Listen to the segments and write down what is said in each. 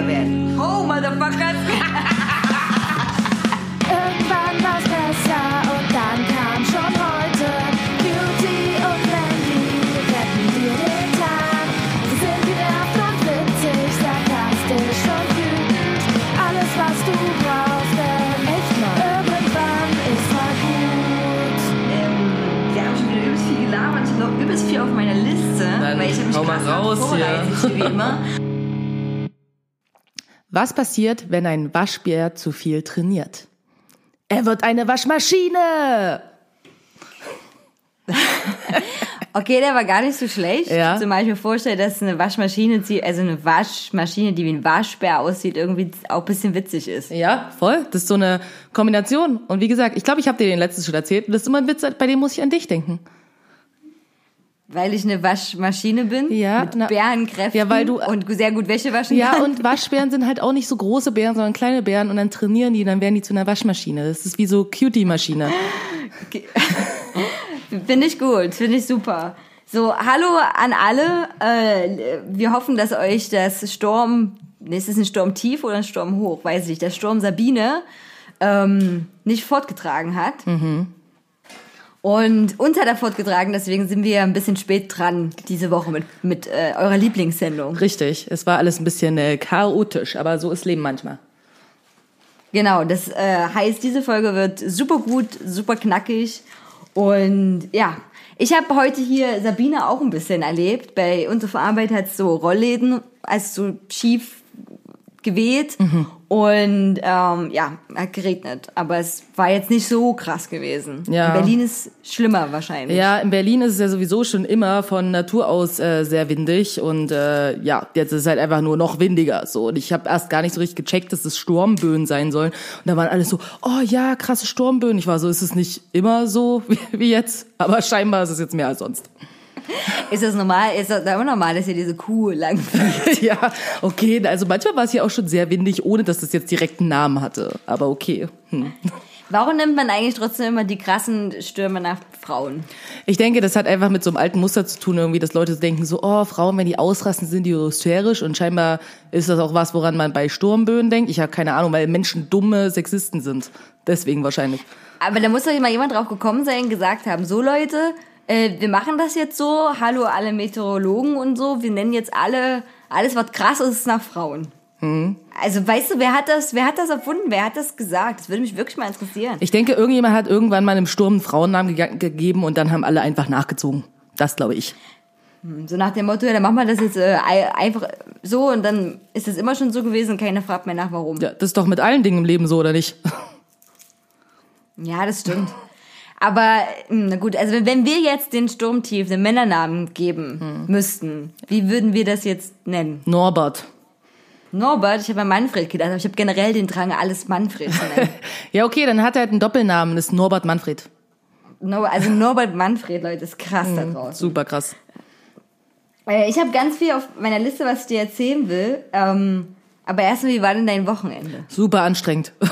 kitschiger werden. Oh, Motherfuckers. Irgendwann war's besser und dann kam schon heute. Beauty und Mandy retten dir den Tag. Sie sind genervt und witzig, sarkastisch und wütend. Alles, was du brauchst, denn echt mal irgendwann ist mal gut. Ähm, wir haben schon wieder übelst viel gelabert. Ich habe noch übelst viel auf meiner Liste. Dann weil ich habe mich hau mal krass raus vorbereitet, hier. wie immer. Was passiert, wenn ein Waschbär zu viel trainiert? Er wird eine Waschmaschine! Okay, der war gar nicht so schlecht. Ja. Zumal ich mir vorstelle, dass eine Waschmaschine, also eine Waschmaschine, die wie ein Waschbär aussieht, irgendwie auch ein bisschen witzig ist. Ja, voll. Das ist so eine Kombination. Und wie gesagt, ich glaube, ich habe dir den letzten schon erzählt. Das ist immer ein Witz, bei dem muss ich an dich denken. Weil ich eine Waschmaschine bin. Ja, Mit na- Bärenkräften. Ja, weil du- Und sehr gut Wäsche waschen Ja, kann. und Waschbären sind halt auch nicht so große Bären, sondern kleine Bären. Und dann trainieren die, dann werden die zu einer Waschmaschine. Das ist wie so Cutie-Maschine. Finde ich gut, finde ich super. So, hallo an alle. Äh, wir hoffen, dass euch das Sturm, nee, ist es ein Sturm tief oder ein Sturm hoch, weiß ich nicht, der Sturm Sabine ähm, nicht fortgetragen hat. Und uns hat er fortgetragen, deswegen sind wir ein bisschen spät dran diese Woche mit, mit äh, eurer Lieblingssendung. Richtig. Es war alles ein bisschen äh, chaotisch, aber so ist Leben manchmal. Genau, das äh, heißt, diese Folge wird super gut, super knackig. Und ja, ich habe heute hier Sabine auch ein bisschen erlebt. Bei uns auf Arbeit hat so Rollläden, also so schief geweht und ähm, ja, hat geregnet. Aber es war jetzt nicht so krass gewesen. Ja. In Berlin ist schlimmer wahrscheinlich. Ja, in Berlin ist es ja sowieso schon immer von Natur aus äh, sehr windig und äh, ja, jetzt ist es halt einfach nur noch windiger so und ich habe erst gar nicht so richtig gecheckt, dass es Sturmböen sein sollen und da waren alle so, oh ja, krasse Sturmböen. Ich war so, ist es nicht immer so wie, wie jetzt, aber scheinbar ist es jetzt mehr als sonst. Ist das normal? Ist das immer normal, dass ihr diese Kuh lang ja, okay, also manchmal war es ja auch schon sehr windig, ohne dass es jetzt direkt einen Namen hatte, aber okay. Hm. Warum nimmt man eigentlich trotzdem immer die krassen Stürme nach Frauen? Ich denke, das hat einfach mit so einem alten Muster zu tun, irgendwie, dass Leute denken so, oh, Frauen, wenn die ausrasten, sind die hysterisch und scheinbar ist das auch was, woran man bei Sturmböen denkt. Ich habe keine Ahnung, weil Menschen dumme Sexisten sind. Deswegen wahrscheinlich. Aber da muss doch mal jemand drauf gekommen sein, gesagt haben, so Leute, äh, wir machen das jetzt so, hallo alle Meteorologen und so, wir nennen jetzt alle, alles was krass ist, nach Frauen. Also weißt du, wer hat das, wer hat das erfunden, wer hat das gesagt? Das würde mich wirklich mal interessieren. Ich denke, irgendjemand hat irgendwann mal einem Sturm einen Frauennamen ge gegeben und dann haben alle einfach nachgezogen. Das glaube ich. So nach dem Motto, ja, dann machen wir das jetzt äh, ei- einfach so und dann ist das immer schon so gewesen und keiner fragt mehr nach, warum. Ja, das ist doch mit allen Dingen im Leben so, oder nicht? Ja, das stimmt. Aber mh, na gut, also wenn- wir jetzt den Sturmtief den Männernamen geben müssten, wie würden wir das jetzt nennen? Norbert. Norbert, ich habe an Manfred gedacht, aber ich habe generell den Drang, alles Manfred zu nennen. Ja, okay, dann hat er halt einen Doppelnamen, das ist Norbert Manfred. No, also Norbert Manfred, Leute, ist krass da draußen. Super krass. Äh, Ich habe ganz viel auf meiner Liste, was ich dir erzählen will. Ähm, aber erstmal, wie war denn dein Wochenende? Super anstrengend.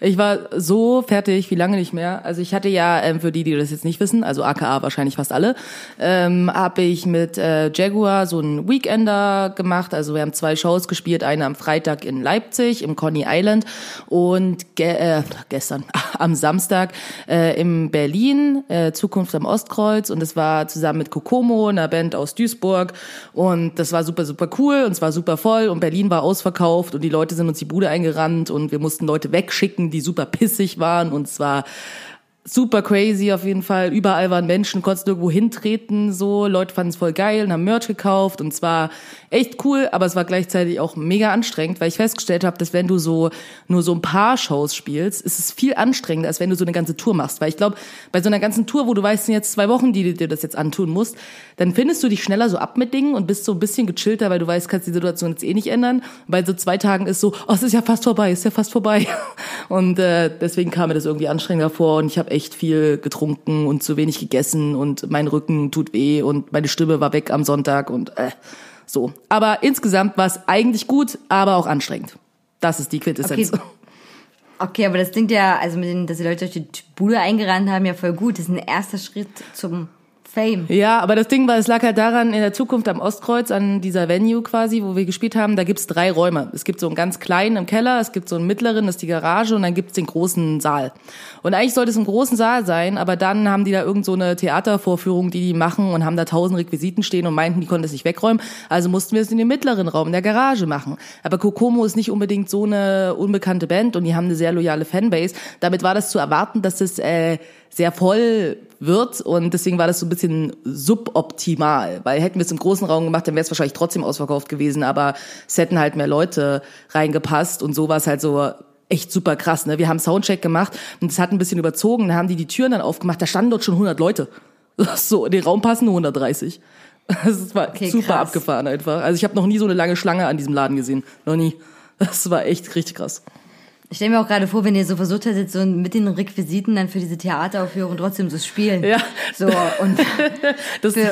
Ich war so fertig, wie lange nicht mehr. Also ich hatte ja, ähm, für die, die das jetzt nicht wissen, also AKA wahrscheinlich fast alle, ähm, habe ich mit äh, Jaguar so einen Weekender gemacht. Also wir haben zwei Shows gespielt, eine am Freitag in Leipzig im Coney Island und ge äh, gestern am Samstag äh, in Berlin, äh, Zukunft am Ostkreuz und das war zusammen mit Kokomo, einer Band aus Duisburg und das war super, super cool und es war super voll und Berlin war ausverkauft und die Leute sind uns die Bude eingerannt und wir mussten Leute wegschicken, die super pissig waren. Und es war super crazy auf jeden Fall. Überall waren Menschen, konntest irgendwo hintreten, so. Leute fanden es voll geil und haben Merch gekauft und zwar echt cool, aber es war gleichzeitig auch mega anstrengend, weil ich festgestellt habe, dass wenn du so nur so ein paar Shows spielst, ist es viel anstrengender, als wenn du so eine ganze Tour machst. Weil ich glaube, bei so einer ganzen Tour, wo du weißt, jetzt zwei Wochen, die du dir das jetzt antun musst, dann findest du dich schneller so ab mit Dingen und bist so ein bisschen gechillter, weil du weißt, kannst die Situation jetzt eh nicht ändern. Bei so zwei Tagen ist so, oh, es ist ja fast vorbei, es ist ja fast vorbei. Und äh, deswegen kam mir das irgendwie anstrengender vor und ich habe echt viel getrunken und zu wenig gegessen und mein Rücken tut weh und meine Stimme war weg am Sonntag und äh, so. Aber insgesamt war es eigentlich gut, aber auch anstrengend. Das ist die Quintessenz. Okay. Okay, aber das klingt ja, also mit den, dass die Leute durch die Bude eingerannt haben, ja voll gut. Das ist ein erster Schritt zum Fame. Ja, aber das Ding war, es lag halt daran, in der Zukunft am Ostkreuz, an dieser Venue quasi, wo wir gespielt haben, da gibt's drei Räume. Es gibt so einen ganz kleinen im Keller, es gibt so einen mittleren, das ist die Garage und dann gibt's den großen Saal. Und eigentlich sollte es ein großen Saal sein, aber dann haben die da irgend so eine Theatervorführung, die die machen und haben da tausend Requisiten stehen und meinten, die konnten es nicht wegräumen. Also mussten wir es in den mittleren Raum, in der Garage machen. Aber Kokomo ist nicht unbedingt so eine unbekannte Band und die haben eine sehr loyale Fanbase. Damit war das zu erwarten, dass es äh, sehr voll wird und deswegen war das so ein bisschen suboptimal, weil hätten wir es im großen Raum gemacht, dann wäre es wahrscheinlich trotzdem ausverkauft gewesen, aber es hätten halt mehr Leute reingepasst und so war es halt so echt super krass. Ne? Wir haben Soundcheck gemacht und es hat ein bisschen überzogen, dann haben die die Türen dann aufgemacht, da standen dort schon 100 Leute. So, in den Raum passen nur 130. Das war Okay, super krass. abgefahren einfach. Also ich habe noch nie so eine lange Schlange an diesem Laden gesehen. Noch nie. Das war echt richtig krass. Ich stelle mir auch gerade vor, wenn ihr so versucht hättet, so mit den Requisiten dann für diese Theateraufführung trotzdem so spielen. Ja. So, und Das, für,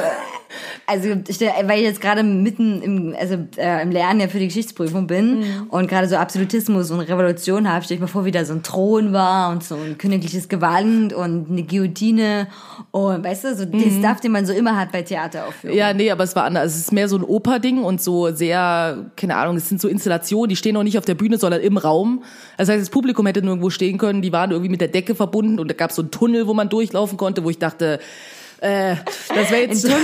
also, ich, stell- weil ich jetzt gerade mitten im, also, äh, im Lernen ja für die Geschichtsprüfung bin und gerade so Absolutismus und Revolution habe, stell ich mir vor, wie da so ein Thron war und so ein königliches Gewand und eine Guillotine und, weißt du, so den Stuff, den man so immer hat bei Theateraufführungen. Ja, nee, aber es war anders. Es ist mehr so ein Operding und so sehr, keine Ahnung, es sind so Installationen, die stehen noch nicht auf der Bühne, sondern im Raum. Das heißt, das Publikum hätte nirgendwo stehen können, die waren irgendwie mit der Decke verbunden und da gab es so einen Tunnel, wo man durchlaufen konnte, wo ich dachte, äh, das wäre jetzt... Tunnel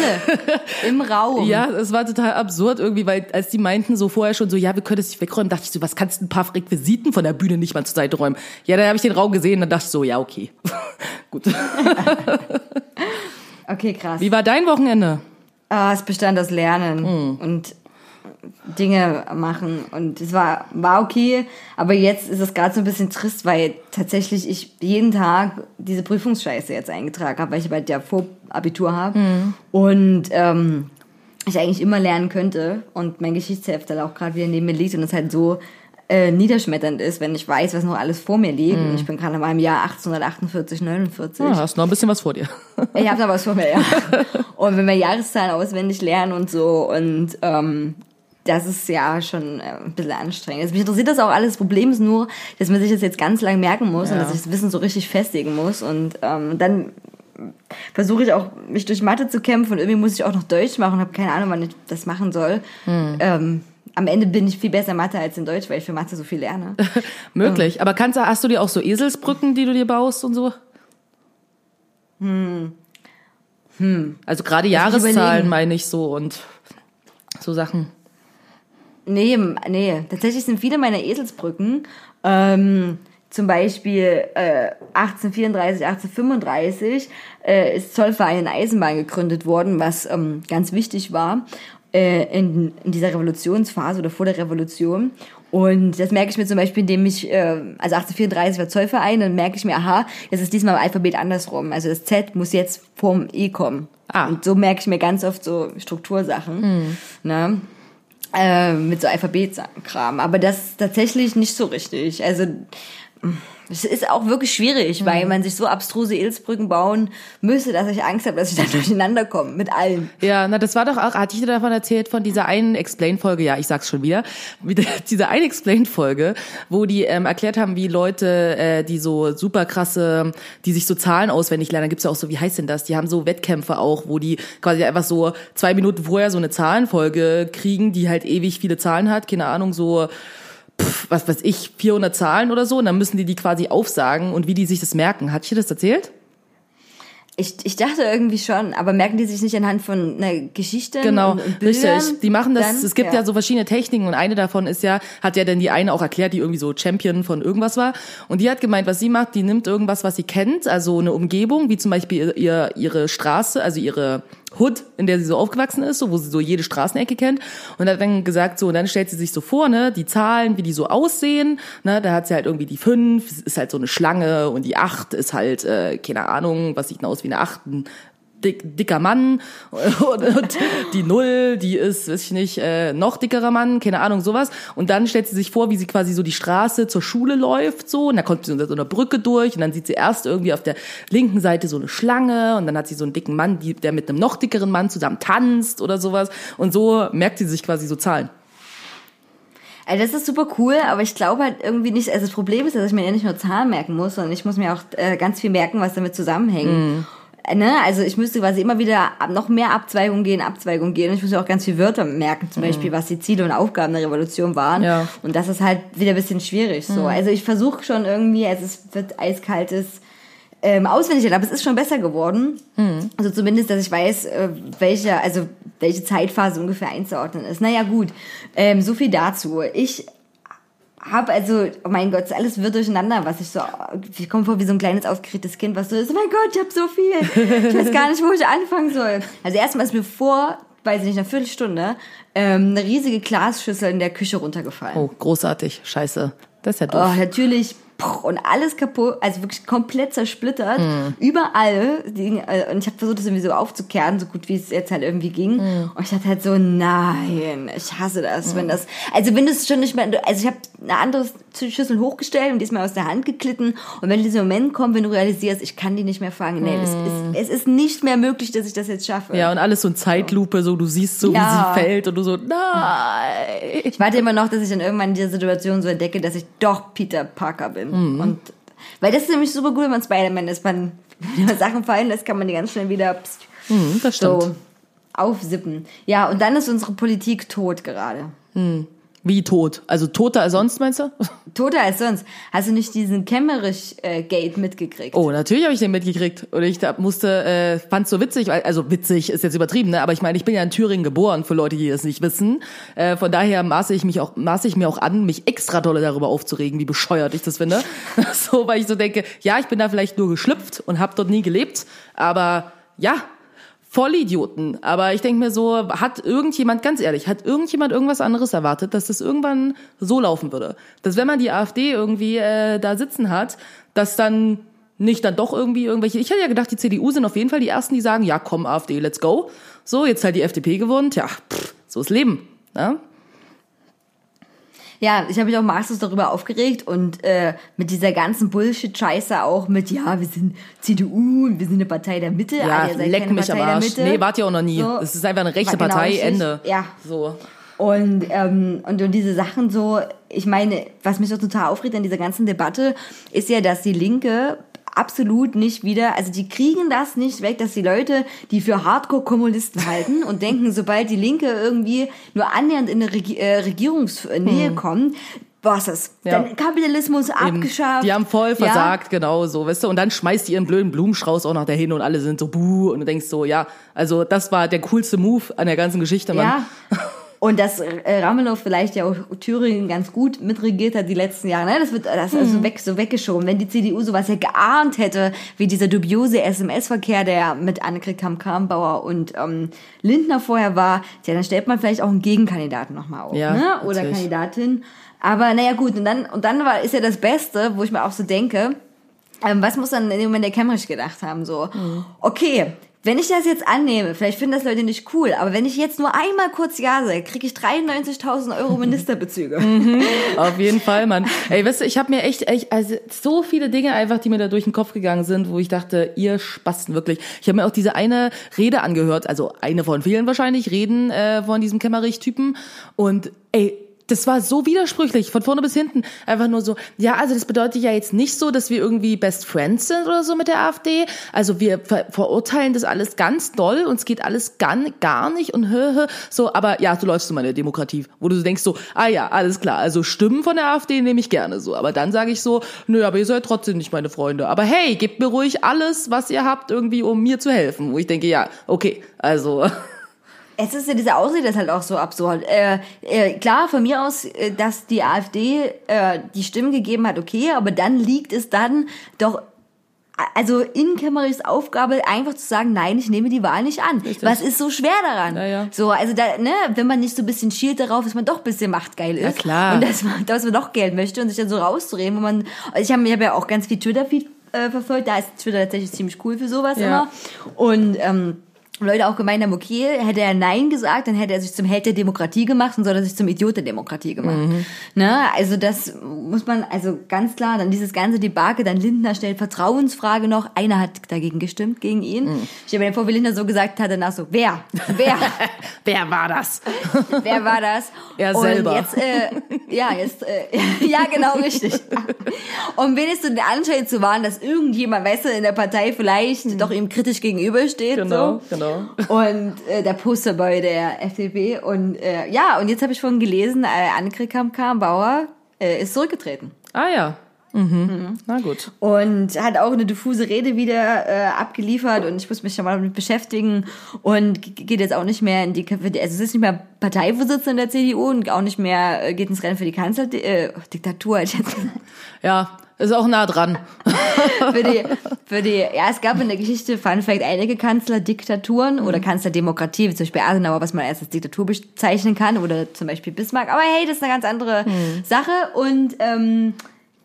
im Raum. Ja, es war total absurd irgendwie, weil als die meinten so vorher schon so, ja, wir können das nicht wegräumen, dachte ich so, was kannst du ein paar Requisiten von der Bühne nicht mal zur Seite räumen? Ja, dann habe ich den Raum gesehen, dann dachte ich so, ja, okay. Gut. Okay, krass. Wie war dein Wochenende? Ah, es bestand aus Lernen und Dinge machen und es war, war okay, aber jetzt ist es gerade so ein bisschen trist, weil tatsächlich ich jeden Tag diese Prüfungsscheiße jetzt eingetragen habe, weil ich bald ja Vorabitur habe und ähm, ich eigentlich immer lernen könnte und mein Geschichtsheft dann auch gerade wieder neben mir liegt und es halt so äh, niederschmetternd ist, wenn ich weiß, was noch alles vor mir liegt. Und ich bin gerade in meinem Jahr 1848, 49. Ja, hast noch ein bisschen was vor dir. Ich habe da was vor mir, ja. Und wenn wir Jahreszahlen auswendig lernen und so und ähm, das ist ja schon äh, ein bisschen anstrengend. Also mich interessiert das auch alles. Das Problem ist nur, dass man sich das jetzt ganz lang merken muss und Ja. dass ich das Wissen so richtig festigen muss. Und ähm, dann versuche ich auch, mich durch Mathe zu kämpfen und irgendwie muss ich auch noch Deutsch machen und habe keine Ahnung, wann ich das machen soll. Hm. Ähm, am Ende bin ich viel besser in Mathe als in Deutsch, weil ich für Mathe so viel lerne. Möglich. Aber kannst du, hast du dir auch so Eselsbrücken, die du dir baust und so? Hm. Hm. Also gerade ich Jahreszahlen meine ich so und so Sachen. Nee, nee. Tatsächlich sind viele meiner Eselsbrücken, ähm, zum Beispiel äh, 1834, 1835 äh, ist Zollverein Eisenbahn gegründet worden, was ähm, ganz wichtig war äh, in, in dieser Revolutionsphase oder vor der Revolution. Und das merke ich mir zum Beispiel, indem ich, äh, also 1834 war Zollverein, dann merke ich mir, aha, jetzt ist diesmal im Alphabet andersrum. Also das Z muss jetzt vorm E kommen. Ah. Und so merke ich mir ganz oft so Struktursachen. Ne? Äh, mit so Alphabetskram. Aber das ist tatsächlich nicht so richtig. Also es ist auch wirklich schwierig, weil man sich so abstruse Ilsbrücken bauen müsste, dass ich Angst habe, dass ich dann durcheinander komme mit allen. Ja, na, das war doch auch, hatte ich dir davon erzählt, von dieser einen Explain-Folge, ja, ich sag's schon wieder, dieser einen Explain-Folge, wo die ähm, erklärt haben, wie Leute, äh, die so super krasse, die sich so Zahlen auswendig lernen, da gibt's ja auch so, wie heißt denn das? Die haben so Wettkämpfe auch, wo die quasi einfach so zwei Minuten vorher so eine Zahlenfolge kriegen, die halt ewig viele Zahlen hat, keine Ahnung, so pff, was weiß ich, 400 Zahlen oder so, und dann müssen die die quasi aufsagen und wie die sich das merken. Hat ich dir das erzählt? Ich, ich dachte irgendwie schon, aber merken die sich nicht anhand von einer Geschichte Genau, und, und Bildern? richtig. Die machen das, dann? es gibt ja. so verschiedene Techniken und eine davon ist ja, hat ja dann die eine auch erklärt, die irgendwie so Champion von irgendwas war. Und die hat gemeint, was sie macht, die nimmt irgendwas, was sie kennt, also eine Umgebung, wie zum Beispiel ihr, ihre Straße, also ihre Hood, in der sie so aufgewachsen ist, so, wo sie so jede Straßenecke kennt. Und hat dann gesagt, so, und dann stellt sie sich so vor, ne, die Zahlen, wie die so aussehen, ne, da hat sie halt irgendwie die fünf, ist halt so eine Schlange und die acht ist halt, äh, keine Ahnung, was sieht denn aus wie eine acht, ein dick, dicker Mann und, und die Null, die ist, weiß ich nicht, äh, noch dickerer Mann, keine Ahnung, sowas. Und dann stellt sie sich vor, wie sie quasi so die Straße zur Schule läuft, so, und da kommt sie unter so einer Brücke durch und dann sieht sie erst irgendwie auf der linken Seite so eine Schlange und dann hat sie so einen dicken Mann, die, der mit einem noch dickeren Mann zusammen tanzt oder sowas. Und so merkt sie sich quasi so Zahlen. Also das ist super cool, aber ich glaube halt irgendwie nicht, also das Problem ist, dass ich mir ja nicht nur Zahlen merken muss, sondern ich muss mir auch äh, ganz viel merken, was damit zusammenhängt. Mhm. Ne? Also ich müsste quasi immer wieder noch mehr Abzweigungen gehen, Abzweigungen gehen. Und ich muss mir auch ganz viele Wörter merken, zum Beispiel, was die Ziele und Aufgaben der Revolution waren. Mhm. Ja. Mhm. Und das ist halt wieder ein bisschen schwierig. So. Also ich versuche schon irgendwie, also es wird eiskaltes ähm, auswendig, lernen, aber es ist schon besser geworden. Mhm. Also zumindest, dass ich weiß, äh, welche, also welche Zeitphase ungefähr einzuordnen ist. Naja, gut. Ähm, so viel dazu. Ich habe also, oh mein Gott, alles wird durcheinander, was ich so, ich komme vor wie so ein kleines aufgeregtes Kind, was so ist, oh mein Gott, ich habe so viel. Ich weiß gar nicht, wo ich anfangen soll. Also erstmal ist mir vor, weiß ich nicht, einer Viertelstunde, ähm, eine riesige Glasschüssel in der Küche runtergefallen. Oh, großartig. Scheiße. Das ist ja Oh, doof. natürlich. Und alles kaputt, also wirklich komplett zersplittert. Überall. Die, äh, und ich habe versucht, das irgendwie so aufzukehren, so gut wie es jetzt halt irgendwie ging. Und ich dachte halt so, nein, ich hasse das, wenn das. Also wenn das schon nicht mehr. Also ich habe eine andere Schüssel hochgestellt und die ist mir aus der Hand geglitten. Und wenn dieser Moment kommt, wenn du realisierst, ich kann die nicht mehr fangen, nee, es, ist, es ist nicht mehr möglich, dass ich das jetzt schaffe. Ja, und alles so in Zeitlupe, so du siehst so, Ja. wie sie fällt und du so, nein. Ich warte immer noch, dass ich dann irgendwann in dieser Situation so entdecke, dass ich doch Peter Parker bin. Mhm. Und weil das ist nämlich super gut, wenn man Spider-Man ist. Man, wenn man Sachen fallen lässt, kann man die ganz schnell wieder pst, Hm, das stimmt. so aufsippen. Ja, und dann ist unsere Politik tot gerade. Wie tot? Also toter als sonst, meinst du? Toter als sonst. Hast du nicht diesen Kemmerich-Gate mitgekriegt? Oh, natürlich habe ich den mitgekriegt. Und ich da musste, äh, fand's so witzig, weil, also witzig ist jetzt übertrieben, ne? Aber ich meine, ich bin ja in Thüringen geboren, für Leute, die das nicht wissen. Äh, von daher maße ich mich auch, maße ich mir auch an, mich extra dolle darüber aufzuregen, wie bescheuert ich das finde. so, weil ich so denke, ja, ich bin da vielleicht nur geschlüpft und habe dort nie gelebt, aber ja. Vollidioten. Aber ich denke mir so, hat irgendjemand, ganz ehrlich, hat irgendjemand irgendwas anderes erwartet, dass das irgendwann so laufen würde? Dass wenn man die AfD irgendwie äh, da sitzen hat, dass dann nicht dann doch irgendwie irgendwelche. Ich hätte ja gedacht, die CDU sind auf jeden Fall die ersten, die sagen, ja komm, AfD, let's go. So, jetzt halt die FDP gewonnen. Tja, pff, so ist Leben. Ne? Ja, ich habe mich auch maßlos darüber aufgeregt und äh, mit dieser ganzen Bullshit-Scheiße auch mit, ja, wir sind CDU und wir sind eine Partei der Mitte. Ja, seid leck mich am Partei der Arsch. Nee, wart ihr auch noch nie. So. Es ist einfach eine rechte Genau, Partei, richtig. Ende. Ja. So. Und, ähm, und, und diese Sachen so, ich meine, was mich so total aufregt an dieser ganzen Debatte, ist ja, dass die Linke absolut nicht wieder, also die kriegen das nicht weg, dass die Leute, die für Hardcore-Kommunisten halten und denken, sobald die Linke irgendwie nur annähernd in eine Regi äh, Regierungsnähe kommt, was ist? Hm. Ja. Dann Kapitalismus Eben. abgeschafft. Die haben voll Ja. versagt, genau so, weißt du. Und dann schmeißt die ihren blöden Blumenstrauß auch noch dahin und alle sind so buh und du denkst so, ja, also das war der coolste Move an der ganzen Geschichte, Mann. Ja. Und dass äh, Ramelow vielleicht ja auch Thüringen ganz gut mitregiert hat die letzten Jahre, ne? Das wird das ist Mhm. also weg, so weggeschoben. Wenn die CDU sowas ja geahnt hätte, wie dieser dubiose SMS-Verkehr, der mit Annegret Kamm-Karrenbauer und ähm, Lindner vorher war, ja, dann stellt man vielleicht auch einen Gegenkandidaten nochmal auf, Ja, ne? Oder natürlich. Kandidatin. Aber naja, gut, und dann, und dann war, ist ja das Beste, wo ich mir auch so denke, ähm, was muss dann in dem Moment der Kemmerich gedacht haben? So, okay, wenn ich das jetzt annehme, vielleicht finden das Leute nicht cool, aber wenn ich jetzt nur einmal kurz Ja sage, kriege ich 93.000 Euro Ministerbezüge. Auf jeden Fall, Mann. Ey, weißt du, ich habe mir echt, echt, also so viele Dinge einfach, die mir da durch den Kopf gegangen sind, wo ich dachte, ihr Spasten wirklich. Ich habe mir auch diese eine Rede angehört, also eine von vielen wahrscheinlich, Reden äh, von diesem Kemmerich-Typen. Und ey, das war so widersprüchlich, von vorne bis hinten. Einfach nur so, ja, also das bedeutet ja jetzt nicht so, dass wir irgendwie Best Friends sind oder so mit der AfD. Also wir ver verurteilen das alles ganz doll, uns geht alles gar, gar nicht und hö, hö. so, aber ja, so läufst du meine Demokratie, wo du denkst so, ah ja, alles klar, also Stimmen von der AfD nehme ich gerne so. Aber dann sage ich so, nö, aber ihr seid trotzdem nicht meine Freunde. Aber hey, gebt mir ruhig alles, was ihr habt, irgendwie, um mir zu helfen. Wo ich denke, ja, okay, also. Es ist ja diese Ausrede ist halt auch so absurd. Äh, äh, klar, von mir aus, äh, dass die AfD äh, die Stimmen gegeben hat, okay, aber dann liegt es dann doch also in Kemmerichs Aufgabe einfach zu sagen, nein, ich nehme die Wahl nicht an. Was ist so schwer daran? Ja, ja. So, also da, ne, wenn man nicht so ein bisschen schielt darauf, dass man doch ein bisschen machtgeil ist. Ja, klar. Und dass man, dass man doch Geld möchte und sich dann so rauszureden, wo man, also ich habe ich hab ja auch ganz viel Twitter-Feed äh, verfolgt, da ist Twitter tatsächlich ziemlich cool für sowas Ja. immer. Und, ähm, Leute auch gemeint haben, okay, hätte er Nein gesagt, dann hätte er sich zum Held der Demokratie gemacht und so hat er sich zum Idiot der Demokratie gemacht. Mhm. Ne? Also das muss man, also ganz klar, dann dieses ganze Debakel, dann Lindner stellt Vertrauensfrage noch, einer hat dagegen gestimmt, gegen ihn. Mhm. Ich stelle mir vor, wie Lindner so gesagt hat, danach so, wer? Wer? Wer war das? Wer war das? Er und selber. Jetzt, äh, ja, jetzt, äh, ja, genau, richtig. Um wenigstens den Anschein zu wahren, dass irgendjemand, weißt du, in der Partei vielleicht doch ihm kritisch gegenübersteht. Mhm. Genau, so. genau. Und äh, der Posterboy der FDP. Und äh, ja, und jetzt habe ich vorhin gelesen, äh, Annegret Kramp-Karrenbauer äh, ist zurückgetreten. Ah ja. Mhm. Na gut. Und hat auch eine diffuse Rede wieder äh, abgeliefert und ich muss mich schon mal damit beschäftigen und geht jetzt auch nicht mehr in die, also es ist nicht mehr Parteivorsitzende der CDU und auch nicht mehr äh, geht ins Rennen für die Kanzler, äh, Diktatur. Ja, ist auch nah dran. für die, für die, ja, es gab in der Geschichte, Fun Fact, einige Kanzlerdiktaturen oder Kanzlerdemokratie, wie zum Beispiel Adenauer, was man erst als Diktatur bezeichnen kann, oder zum Beispiel Bismarck. Aber hey, das ist eine ganz andere Sache. Und ähm,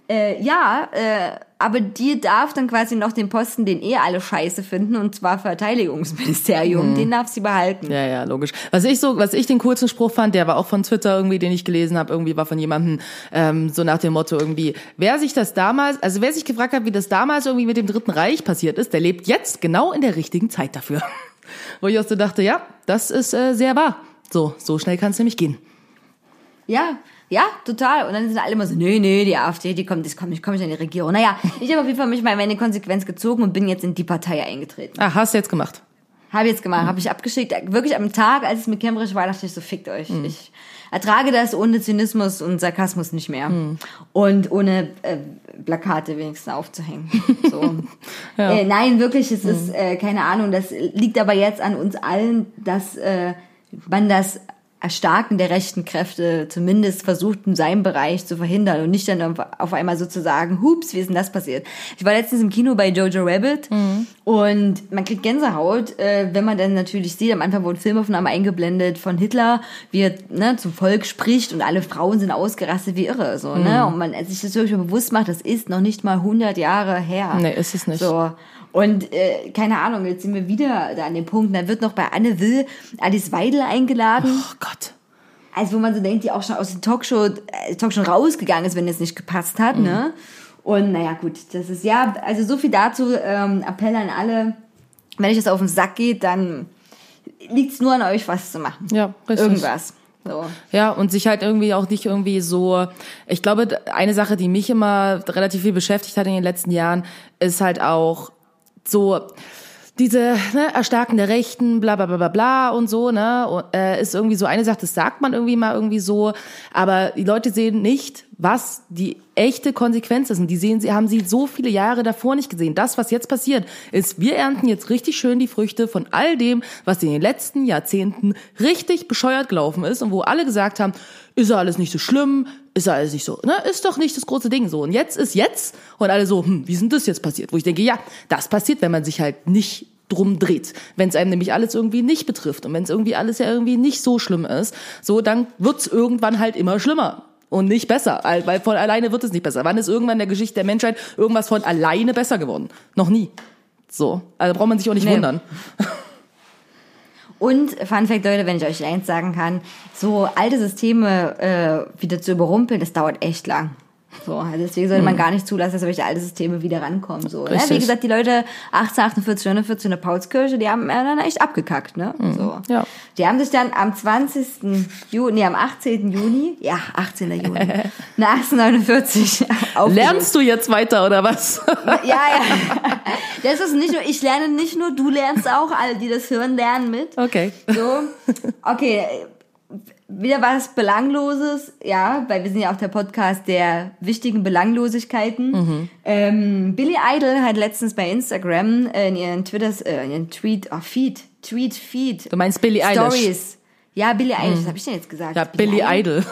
äh, ja, äh, aber die darf dann quasi noch den Posten, den eh alle scheiße finden, und zwar Verteidigungsministerium, den darf sie behalten. Ja, ja, logisch. Was ich so, was ich den kurzen Spruch fand, der war auch von Twitter irgendwie, den ich gelesen habe, irgendwie war von jemandem ähm, so nach dem Motto irgendwie, wer sich das damals, also wer sich gefragt hat, wie das damals irgendwie mit dem Dritten Reich passiert ist, der lebt jetzt genau in der richtigen Zeit dafür. Wo ich auch so dachte, ja, das ist äh, sehr wahr. So, so schnell kann es nämlich gehen. Ja, ja, total. Und dann sind alle immer so, nee, nee, die AfD, die kommt, das kommt nicht, komme ich in die Regierung. Naja, ich habe auf jeden Fall mich mal meine Konsequenz gezogen und bin jetzt in die Partei eingetreten. Ah, hast du jetzt gemacht. Habe jetzt gemacht, habe ich abgeschickt. Wirklich am Tag, als es mit Cambridge war, dachte ich so, fickt euch. Ich ertrage das ohne Zynismus und Sarkasmus nicht mehr. Und ohne äh, Plakate wenigstens aufzuhängen. So. äh, nein, wirklich, es ist, äh, keine Ahnung, das liegt aber jetzt an uns allen, dass äh, man das Erstarken der rechten Kräfte zumindest versucht, in seinem Bereich zu verhindern und nicht dann auf- einmal sozusagen, hups, wie ist denn das passiert? Ich war letztens im Kino bei Jojo Rabbit und man kriegt Gänsehaut, äh, wenn man dann natürlich sieht, am Anfang wurden Filmaufnahmen eingeblendet von Hitler, wie er ne, zum Volk spricht und alle Frauen sind ausgerastet wie irre, so, ne? Und man sich das wirklich mal bewusst macht, das ist noch nicht mal 100 Jahre her. Nee, ist es nicht. So. Und äh, keine Ahnung, jetzt sind wir wieder da an dem Punkt. Da wird noch bei Anne Will Alice Weidel eingeladen. Oh Gott. Also wo man so denkt, die auch schon aus der Talkshow, äh, Talkshow rausgegangen ist, wenn es nicht gepasst hat. Ne? Und naja, gut, das ist ja, also so viel dazu. Ähm, Appell an alle, wenn euch das auf den Sack geht, dann liegt's nur an euch, was zu machen. Ja, richtig. Irgendwas. So. Ja, und sich halt irgendwie auch nicht irgendwie so, ich glaube, eine Sache, die mich immer relativ viel beschäftigt hat in den letzten Jahren, ist halt auch so diese ne, Erstarken der Rechten, bla bla bla bla bla und so, ne, äh, ist irgendwie so eine Sache, das sagt man irgendwie mal irgendwie so, aber die Leute sehen nicht, was die echte Konsequenz ist. Und die sehen, sie haben sie so viele Jahre davor nicht gesehen. Das, was jetzt passiert, ist, wir ernten jetzt richtig schön die Früchte von all dem, was in den letzten Jahrzehnten richtig bescheuert gelaufen ist und wo alle gesagt haben, ist ja alles nicht so schlimm, ist ja alles nicht so, ne, ist doch nicht das große Ding so. Und jetzt ist jetzt und alle so, hm, wie denn das jetzt passiert? Wo ich denke, ja, das passiert, wenn man sich halt nicht drum dreht. Wenn es einem nämlich alles irgendwie nicht betrifft und wenn es irgendwie alles ja irgendwie nicht so schlimm ist, so dann wird's irgendwann halt immer schlimmer. Und nicht besser, weil weil von alleine wird es nicht besser. Wann ist irgendwann in der Geschichte der Menschheit irgendwas von alleine besser geworden? Noch nie. So, also braucht man sich auch nicht Nee. wundern. Und Fun Fact, Leute, wenn ich euch eins sagen kann, so alte Systeme äh, wieder zu überrumpeln, das dauert echt lang. So, also deswegen sollte man gar nicht zulassen, dass solche alte Systeme wieder rankommen. So, ne? Wie gesagt, die Leute 1848, 49 in der Paulskirche, die haben äh, dann echt abgekackt, ne? So. Ja. Die haben sich dann am 20. Juni, nee, am 18. Juni, ja, 18. Juni, 1849 aufgelöst. Lernst du jetzt weiter oder was? Ja, ja. Das ist nicht nur, ich lerne nicht nur, du lernst auch, alle, die das hören, lernen mit. Okay. So, okay, wieder was Belangloses, ja, weil wir sind ja auch der Podcast der wichtigen Belanglosigkeiten. Mhm. Ähm, Billy Idol hat letztens bei Instagram äh, in ihren Twitters, äh, in ihren Tweet, oh, Feed, Tweet, Feed. Du meinst Billie Eilish? Stories. Ja, Billy Eilish, was habe ich denn jetzt gesagt? Ja, Billy Idol.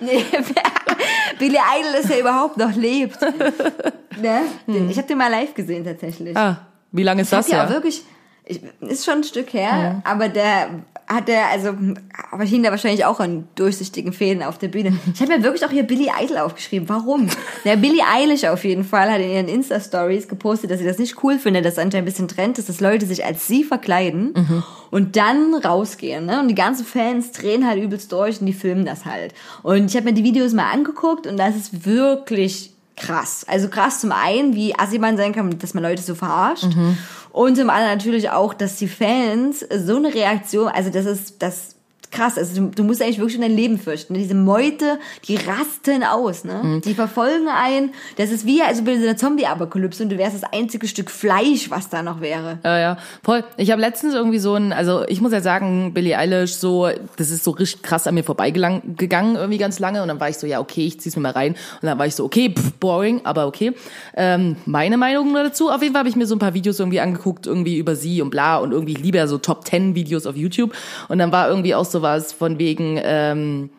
Nee, Billy Idol ist ja überhaupt noch lebt. ne? Den- Ich habe den mal live gesehen tatsächlich. Ah, wie lange ist das hat ja ja? wirklich, ich, ist schon ein Stück her, aber der hat der, also, aber hing da wahrscheinlich auch an durchsichtigen Fäden auf der Bühne. Ich habe mir wirklich auch hier Billy Idol aufgeschrieben. Warum? Der Billy Eilish auf jeden Fall hat in ihren Insta-Stories gepostet, dass sie das nicht cool findet, dass es anscheinend ein bisschen Trend ist, dass Leute sich als sie verkleiden und dann rausgehen. Ne? Und die ganzen Fans drehen halt übelst durch und die filmen das halt. Und ich habe mir die Videos mal angeguckt und das ist wirklich krass. Also krass zum einen, wie assi man sein kann, dass man Leute so verarscht. Und zum anderen natürlich auch, dass die Fans so eine Reaktion, also das ist das krass. Also du, du musst eigentlich wirklich um dein Leben fürchten. ne? Diese Meute, die rasten aus, ne? Die verfolgen einen. Das ist wie also bei so einer Zombie-Apokalypse und du wärst das einzige Stück Fleisch, was da noch wäre. Ja, ja, voll. Ich habe letztens irgendwie so ein, also ich muss ja sagen, Billie Eilish, so, das ist so richtig krass an mir vorbeigegangen irgendwie ganz lange und dann war ich so, ja, okay, ich zieh's mir mal rein und dann war ich so, okay, pff, boring, aber okay. Ähm, meine Meinung dazu, auf jeden Fall habe ich mir so ein paar Videos irgendwie angeguckt, irgendwie über sie und bla und irgendwie ich liebe ja so Top 10 Videos auf YouTube und dann war irgendwie auch sowas von wegen, ähm,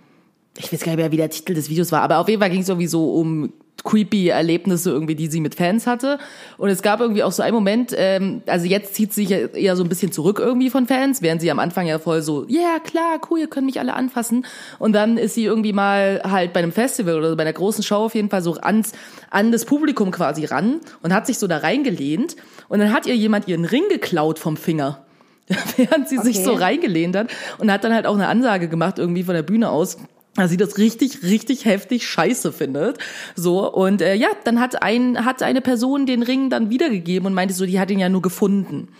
ich weiß gar nicht mehr, wie der Titel des Videos war, aber auf jeden Fall ging es irgendwie so um creepy Erlebnisse irgendwie, die sie mit Fans hatte. Und es gab irgendwie auch so einen Moment, ähm, also jetzt zieht sie sich eher so ein bisschen zurück irgendwie von Fans, während sie am Anfang ja voll so, ja yeah, klar, cool, ihr könnt mich alle anfassen. Und dann ist sie irgendwie mal halt bei einem Festival oder bei einer großen Show auf jeden Fall so ans, an das Publikum quasi ran und hat sich so da reingelehnt. Und dann hat ihr jemand ihren Ring geklaut vom Finger. Während sie sich Okay. so reingelehnt hat und hat dann halt auch eine Ansage gemacht irgendwie von der Bühne aus, dass sie das richtig, richtig heftig scheiße findet. So, und äh, ja, dann hat ein, hat eine Person den Ring dann wiedergegeben und meinte so, die hat ihn ja nur gefunden.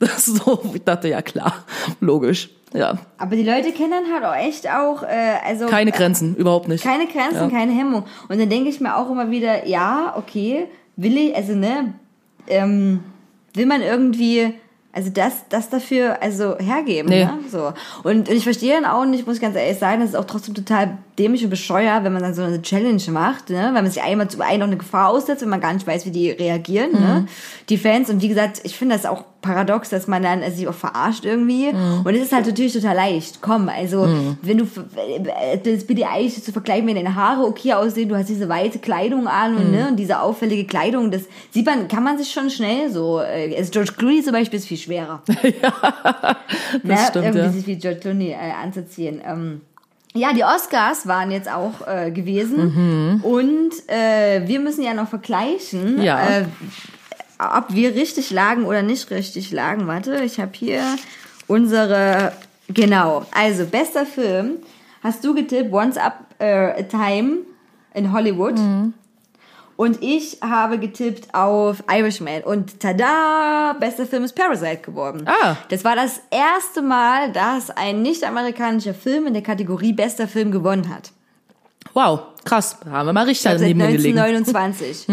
Das ist so, ich dachte, ja klar, logisch. Ja. Aber die Leute kennen dann halt auch echt auch, äh, also Keine Grenzen, überhaupt nicht. Keine Grenzen, keine Hemmung. Und dann denke ich mir auch immer wieder, ja, okay, will ich, also ne, ähm, will man irgendwie, also das, das dafür, also hergeben, Nee. ne? So. Und, ich verstehe dann auch nicht, muss ich ganz ehrlich sagen, das ist auch trotzdem total dämlich und bescheuert, wenn man dann so eine Challenge macht, ne? Weil man sich einmal zu einem noch eine Gefahr aussetzt, wenn man gar nicht weiß, wie die reagieren, ne? Die Fans. Und wie gesagt, ich finde das auch paradox, dass man dann äh, sich auch verarscht irgendwie. Und es ist halt natürlich total leicht. Komm, also wenn du äh, das bitte eigentlich zu vergleichen, wenn deine Haare okay aussehen, du hast diese weite Kleidung an und, ne, und diese auffällige Kleidung, das sieht man, kann man sich schon schnell so. äh, Also George Clooney zum Beispiel ist viel schwerer. Das stimmt, irgendwie ja. sich wie George Clooney äh, anzuziehen. Ähm, ja, die Oscars waren jetzt auch äh, gewesen und äh, wir müssen ja noch vergleichen, Ja. äh, ob wir richtig lagen oder nicht richtig lagen. Warte, ich habe hier unsere, genau, also bester Film, hast du getippt, Once Up a Time in Hollywood. Und ich habe getippt auf Irishman. Und tada, bester Film ist Parasite geworden. Ah. Das war das erste Mal, dass ein nicht-amerikanischer Film in der Kategorie bester Film gewonnen hat. Wow, krass. Da haben wir mal richtig Seit daneben gelegen. 1929.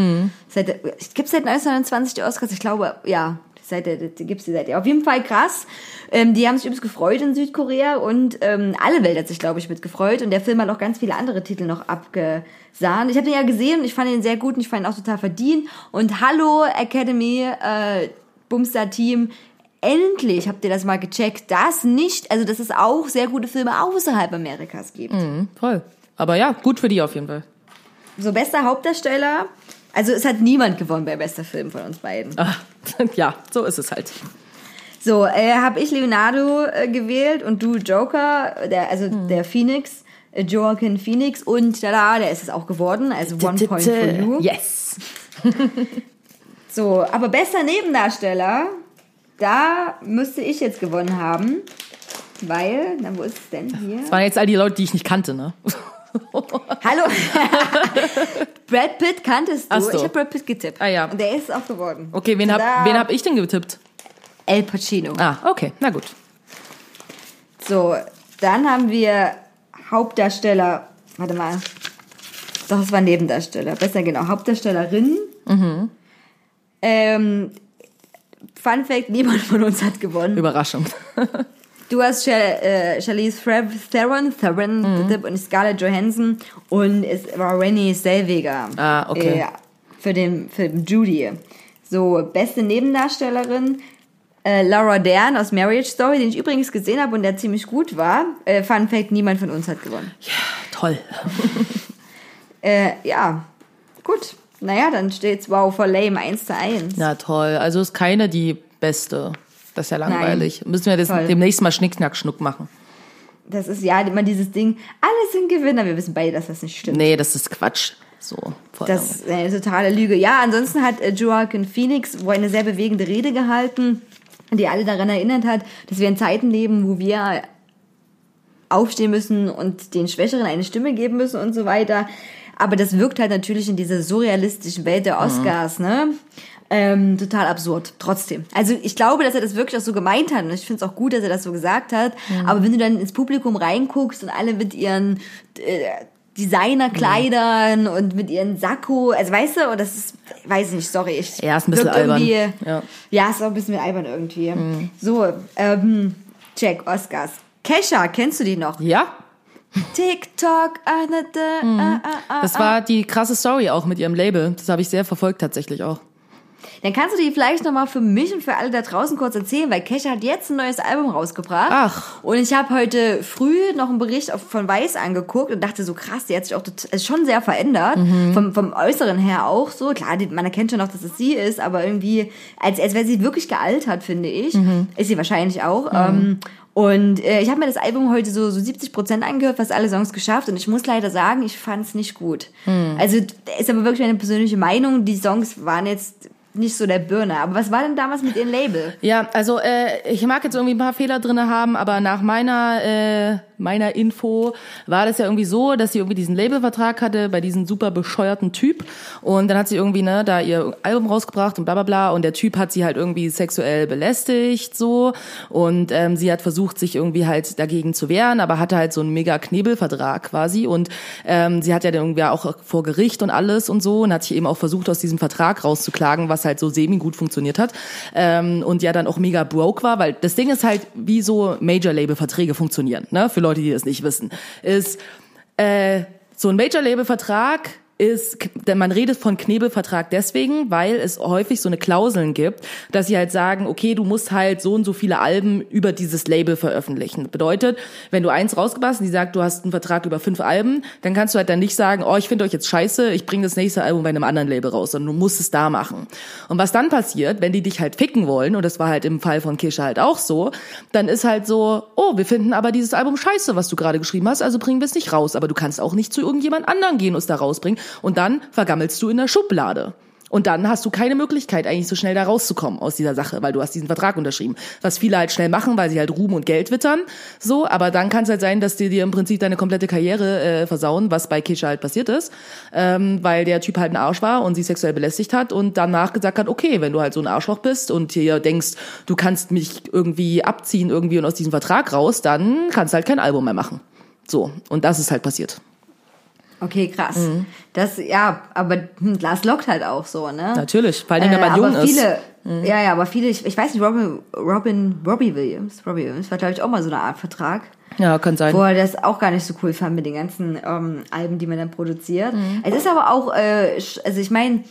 Seit, gibt es seit 1929 die Oscars? Ich glaube, ja. Der, die gibt's die seit ja. Auf jeden Fall krass. Ähm, die haben sich übrigens gefreut in Südkorea und ähm, alle Welt hat sich, glaube ich, mit gefreut. Und der Film hat auch ganz viele andere Titel noch abgesahnt. Ich habe den ja gesehen und ich fand ihn sehr gut und ich fand ihn auch total verdient. Und Hallo Academy, äh, Bumstar Team, endlich habt ihr das mal gecheckt, dass nicht, also dass es auch sehr gute Filme außerhalb Amerikas gibt. Mhm, voll. Aber ja, gut für die auf jeden Fall. So bester Hauptdarsteller. Also es hat niemand gewonnen bei bester Film von uns beiden. Ah, ja, so ist es halt. So, äh, habe ich Leonardo äh, gewählt und du Joker, der, also der Phoenix, äh, Joaquin Phoenix und tada, der ist es auch geworden, also One Point for You. Yes. So, aber bester Nebendarsteller, da müsste ich jetzt gewonnen haben, weil, na wo ist es denn hier? Das waren jetzt all die Leute, die ich nicht kannte, ne? Hallo. Brad Pitt kanntest du? So. Ich habe Brad Pitt getippt. Ah, ja. Und der ist es auch geworden. Okay, wen hab, Tada. wen hab ich denn getippt? El Pacino. Ah, okay, na gut. So, dann haben wir Hauptdarsteller. Warte mal. Doch, es war Nebendarsteller. Besser genau. Hauptdarstellerin. Mhm. Ähm, Fun Fact, niemand von uns hat gewonnen. Überraschung. Du hast äh, Charlize Theron, Theron Mhm. und Scarlett Johansson und es war Renée Zellweger. Ah, okay. Äh, für den Film Judy. So, beste Nebendarstellerin. Äh, Laura Dern aus Marriage Story, den ich übrigens gesehen habe und der ziemlich gut war. Äh, Fun Fact, niemand von uns hat gewonnen. Toll. Äh, ja, gut. Naja, dann steht's wow for lame 1 zu 1. Na toll. Also ist keine die beste. Das ist ja langweilig. Müssen wir das Toll. demnächst mal Schnick, Schnack, Schnuck machen. Das ist ja immer dieses Ding, alle sind Gewinner. Wir wissen beide, dass das nicht stimmt. Nee, das ist Quatsch. So. voll Das ist eine totale Lüge. Ja, ansonsten hat äh, Joaquin Phoenix wohl eine sehr bewegende Rede gehalten, die alle daran erinnert hat, dass wir in Zeiten leben, wo wir aufstehen müssen und den Schwächeren eine Stimme geben müssen und so weiter. Aber das wirkt halt natürlich in dieser surrealistischen Welt der Oscars, ne? Ähm, total absurd, trotzdem. Also ich glaube, dass er das wirklich auch so gemeint hat und ich finde es auch gut, dass er das so gesagt hat. Aber wenn du dann ins Publikum reinguckst und alle mit ihren äh, Designerkleidern und mit ihren Sakko, also weißt du, und das ist, weiß ich nicht, sorry, ich Ja, ist ein bisschen albern. Ja. ja, ist auch ein bisschen albern irgendwie. So, ähm, check, Oscars. Kesha, kennst du die noch? Ja, TikTok, ah, na, da, ah, ah, ah. das war die krasse Story auch mit ihrem Label. Das habe ich sehr verfolgt tatsächlich auch. Dann kannst du die vielleicht nochmal für mich und für alle da draußen kurz erzählen, weil Kesha hat jetzt ein neues Album rausgebracht. Ach. Und ich habe heute früh noch einen Bericht von Weiß angeguckt und dachte so, krass, die hat sich auch ist schon sehr verändert. Mhm. Vom, vom Äußeren her auch so. Klar, man erkennt schon noch, dass es sie ist, aber irgendwie, als, als wäre sie wirklich gealtert, finde ich. Mhm. Ist sie wahrscheinlich auch. Ähm, und äh, ich habe mir das Album heute so, so 70 Prozent angehört, fast alle Songs geschafft. Und ich muss leider sagen, ich fand es nicht gut. Mhm. Also ist aber wirklich meine persönliche Meinung. Die Songs waren jetzt nicht so der Birne. Aber was war denn damals mit ihrem Label? Ja, also äh, ich mag jetzt irgendwie ein paar Fehler drinne haben, aber nach meiner äh, meiner Info war das ja irgendwie so, dass sie irgendwie diesen Labelvertrag hatte bei diesem super bescheuerten Typ. Und dann hat sie irgendwie ne da ihr Album rausgebracht und bla bla bla. Und der Typ hat sie halt irgendwie sexuell belästigt so. Und ähm, sie hat versucht sich irgendwie halt dagegen zu wehren, aber hatte halt so einen mega Knebelvertrag quasi. Und ähm, sie hat ja dann irgendwie auch vor Gericht und alles und so und hat sich eben auch versucht aus diesem Vertrag rauszuklagen, was halt so semi gut funktioniert hat. Ähm, und ja dann auch mega broke war, weil das Ding ist halt, wie so Major-Label-Verträge funktionieren, ne? Für Leute, die das nicht wissen, ist äh, so ein Major-Label-Vertrag ist, denn man redet von Knebelvertrag deswegen, weil es häufig so eine Klauseln gibt, dass sie halt sagen, okay, du musst halt so und so viele Alben über dieses Label veröffentlichen. Bedeutet, wenn du eins rausgebracht hast und die sagt, du hast einen Vertrag über fünf Alben, dann kannst du halt dann nicht sagen, oh, ich finde euch jetzt scheiße, ich bringe das nächste Album bei einem anderen Label raus, sondern du musst es da machen. Und was dann passiert, wenn die dich halt ficken wollen, und das war halt im Fall von Kisha halt auch so, dann ist halt so, oh, wir finden aber dieses Album scheiße, was du gerade geschrieben hast, also bringen wir es nicht raus. Aber du kannst auch nicht zu irgendjemand anderen gehen und es da rausbringen. Und dann vergammelst du in der Schublade. Und dann hast du keine Möglichkeit, eigentlich so schnell da rauszukommen aus dieser Sache, weil du hast diesen Vertrag unterschrieben. Was viele halt schnell machen, weil sie halt Ruhm und Geld wittern. So, aber dann kann es halt sein, dass die dir im Prinzip deine komplette Karriere äh, versauen, was bei Kisha halt passiert ist. Ähm, weil der Typ halt ein Arsch war und sie sexuell belästigt hat und danach gesagt hat, okay, wenn du halt so ein Arschloch bist und hier denkst, du kannst mich irgendwie abziehen irgendwie und aus diesem Vertrag raus, dann kannst du halt kein Album mehr machen. So, und das ist halt passiert. Okay, krass. Mhm. Das, ja, aber hm, Glas lockt halt auch so, ne? Natürlich, vor allem, wenn man aber jung ist. viele, Ja, ja, aber viele, ich, ich weiß nicht, Robin, Robin, Robbie Williams, Robbie Williams war, glaube ich, auch mal so eine Art Vertrag, Ja, kann sein. wo er das auch gar nicht so cool fand mit den ganzen ähm, Alben, die man dann produziert. Mhm. Es ist aber auch, äh, also ich meine,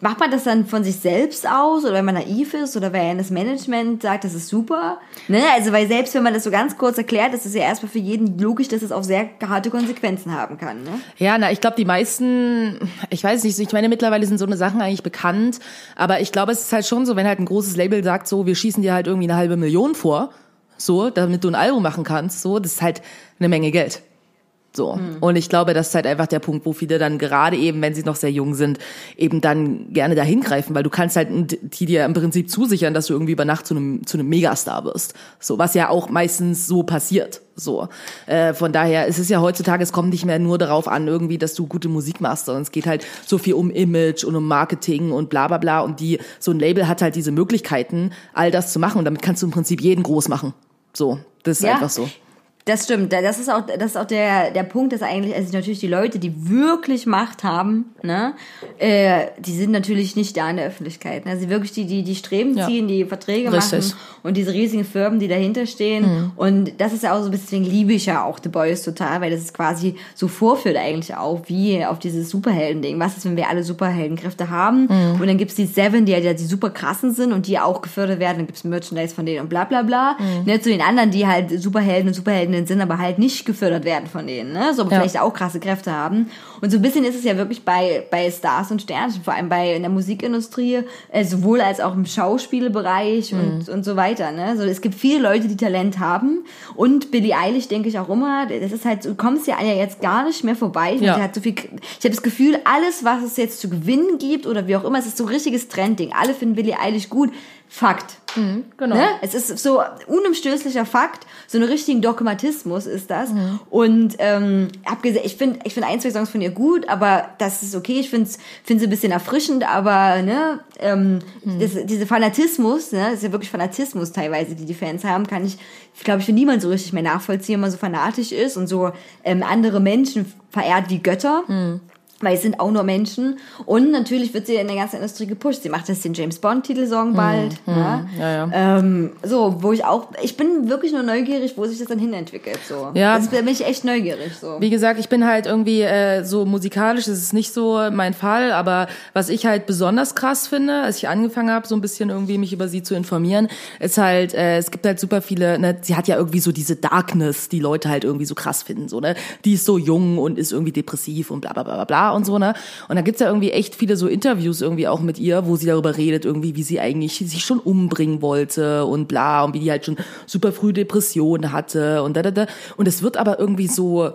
macht man das dann von sich selbst aus oder wenn man naiv ist oder wenn das Management sagt, das ist super? Ne? Also weil selbst wenn man das so ganz kurz erklärt, ist es ja erstmal für jeden logisch, dass es auch sehr harte Konsequenzen haben kann. Ne? Ja, na, ich glaube, die meisten, ich weiß nicht, ich meine, mittlerweile sind so eine Sachen eigentlich bekannt, aber ich glaube, es ist halt schon so, wenn halt ein großes Label sagt, so, wir schießen dir halt irgendwie eine halbe Million vor, so, damit du ein Album machen kannst, so, das ist halt eine Menge Geld. So. Und ich glaube, das ist halt einfach der Punkt, wo viele dann gerade eben, wenn sie noch sehr jung sind, eben dann gerne dahin greifen, weil du kannst halt die dir im Prinzip zusichern, dass du irgendwie über Nacht zu einem, zu einem Megastar wirst. So, was ja auch meistens so passiert. So. Äh, von daher, es ist ja heutzutage, es kommt nicht mehr nur darauf an, irgendwie, dass du gute Musik machst, sondern es geht halt so viel um Image und um Marketing und bla bla bla. Und die, so ein Label hat halt diese Möglichkeiten, all das zu machen. Und damit kannst du im Prinzip jeden groß machen. So. Das ist Ja. einfach so. Das stimmt. Das ist auch, das ist auch der, der Punkt, dass eigentlich, also natürlich die Leute, die wirklich Macht haben, ne, äh, die sind natürlich nicht da in der Öffentlichkeit. Ne? Also wirklich die, die, die Streben Ja. ziehen, die Verträge Richtig. machen und diese riesigen Firmen, die dahinter stehen. Und das ist ja auch so ein bisschen, deswegen liebe ich ja auch The Boys total, weil das ist quasi so vorführt eigentlich auch, wie auf dieses Superhelden-Ding. Was ist, wenn wir alle Superheldenkräfte haben? Und dann gibt's die Seven, die ja die super krassen sind und die auch gefördert werden. Dann gibt's Merchandise von denen und bla bla bla. Ne, zu den anderen, die halt Superhelden und Superheldinnen sind, aber halt nicht gefördert werden von denen. Ne? So aber Ja. vielleicht auch krasse Kräfte haben. Und so ein bisschen ist es ja wirklich bei, bei Stars und Sternchen, vor allem bei in der Musikindustrie, äh, sowohl als auch im Schauspielbereich und, und so weiter. Ne? So, es gibt viele Leute, die Talent haben. Und Billie Eilish denke ich auch immer, das ist halt, du kommst ja jetzt gar nicht mehr vorbei. Ich Ja. hat so viel, ich habe das Gefühl, alles, was es jetzt zu gewinnen gibt oder wie auch immer, es ist so ein richtiges Trendding. Alle finden Billie Eilish gut. Fakt. Genau. Ne? Es ist so unumstößlicher Fakt, so ein richtigen Dogmatismus ist das. Und ähm, abgesehen, ich finde ich find ein, zwei Songs von ihr gut, aber das ist okay. Ich finde find sie ein bisschen erfrischend, aber ne, ähm, das, diese Fanatismus, ne, das ist ja wirklich Fanatismus teilweise, die die Fans haben, kann ich, glaube ich, für niemand so richtig mehr nachvollziehen, wenn man so fanatisch ist und so ähm, andere Menschen verehrt wie Götter weil es sind auch nur Menschen. Und natürlich wird sie in der ganzen Industrie gepusht. Sie macht jetzt den James Bond-Titelsong bald. ne? ja, ja. Ähm, so, wo ich auch, ich bin wirklich nur neugierig, wo sich das dann hinentwickelt. So. Ja. Das, da bin ich echt neugierig. So. Wie gesagt, ich bin halt irgendwie äh, so musikalisch, das ist nicht so mein Fall, aber was ich halt besonders krass finde, als ich angefangen habe, so ein bisschen irgendwie mich über sie zu informieren, ist halt, äh, es gibt halt super viele, ne, sie hat ja irgendwie so diese Darkness, die Leute halt irgendwie so krass finden, so, ne? Die ist so jung und ist irgendwie depressiv und bla bla bla bla und so, ne? Und da gibt's ja irgendwie echt viele so Interviews irgendwie auch mit ihr, wo sie darüber redet, irgendwie, wie sie eigentlich sich schon umbringen wollte und bla und wie die halt schon super früh Depressionen hatte und da da da. Und es wird aber irgendwie so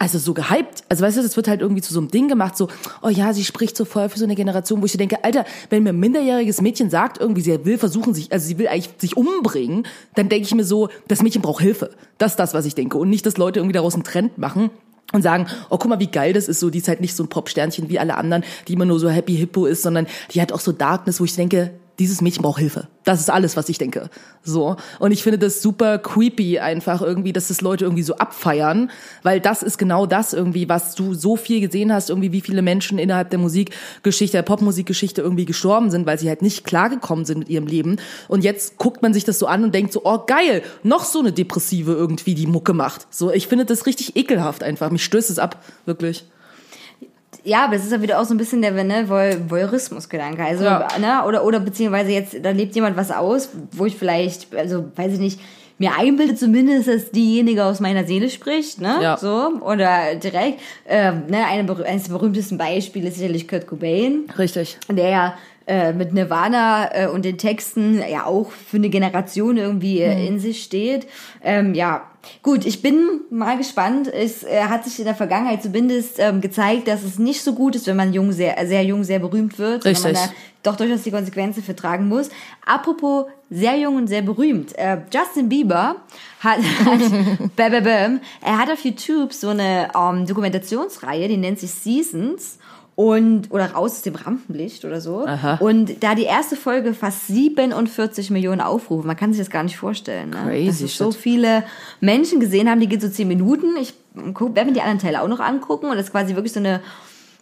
also so gehypt. Also weißt du, das wird halt irgendwie zu so einem Ding gemacht, so, oh ja, sie spricht so voll für so eine Generation, wo ich denke, Alter, wenn mir ein minderjähriges Mädchen sagt, irgendwie, sie will versuchen, sich, also sie will eigentlich sich umbringen, dann denke ich mir so, das Mädchen braucht Hilfe. Das ist das, was ich denke. Und nicht, dass Leute irgendwie daraus einen Trend machen. Und sagen, oh, guck mal, wie geil das ist, so, die ist halt nicht so ein Popsternchen wie alle anderen, die immer nur so Happy Hippo ist, sondern die hat auch so Darkness, wo ich denke, dieses Mädchen braucht Hilfe. Das ist alles, was ich denke. So. Und ich finde das super creepy einfach irgendwie, dass das Leute irgendwie so abfeiern, weil das ist genau das irgendwie, was du so viel gesehen hast, irgendwie wie viele Menschen innerhalb der Musikgeschichte, der Popmusikgeschichte irgendwie gestorben sind, weil sie halt nicht klargekommen sind mit ihrem Leben. Und jetzt guckt man sich das so an und denkt so, oh geil, noch so eine Depressive irgendwie, die Mucke macht. So, ich finde das richtig ekelhaft einfach. Mich stößt es ab, wirklich. Ja, aber es ist ja wieder auch so ein bisschen der ne, Voy Voyeurismus-Gedanke. Also, Ja. ne, oder, oder beziehungsweise jetzt, da lebt jemand was aus, wo ich vielleicht, also, weiß ich nicht, mir einbilde zumindest, dass diejenige aus meiner Seele spricht, ne? Ja. So, oder direkt. Ähm, ne, eine, eines der berühmtesten Beispiele ist sicherlich Kurt Cobain. Richtig. der ja äh, mit Nirvana äh, und den Texten ja auch für eine Generation irgendwie äh, in sich steht. Ähm, ja, gut, ich bin mal gespannt. Es äh, hat sich in der Vergangenheit zumindest ähm, gezeigt, dass es nicht so gut ist, wenn man jung sehr, sehr jung sehr berühmt wird, sondern man Richtig. da doch durchaus die Konsequenzen für tragen muss. Apropos sehr jung und sehr berühmt. Äh, Justin Bieber hat, hat bam, bam, bam, er hat auf YouTube so eine ähm, Dokumentationsreihe, die nennt sich Seasons. Und, oder raus aus dem Rampenlicht oder so. Aha. Und da die erste Folge fast 47 Millionen Aufrufe. Man kann sich das gar nicht vorstellen. Ne? Crazy Dass es so viele Menschen gesehen haben, die geht so 10 Minuten. Ich werde mir die anderen Teile auch noch angucken. Und das ist quasi wirklich so eine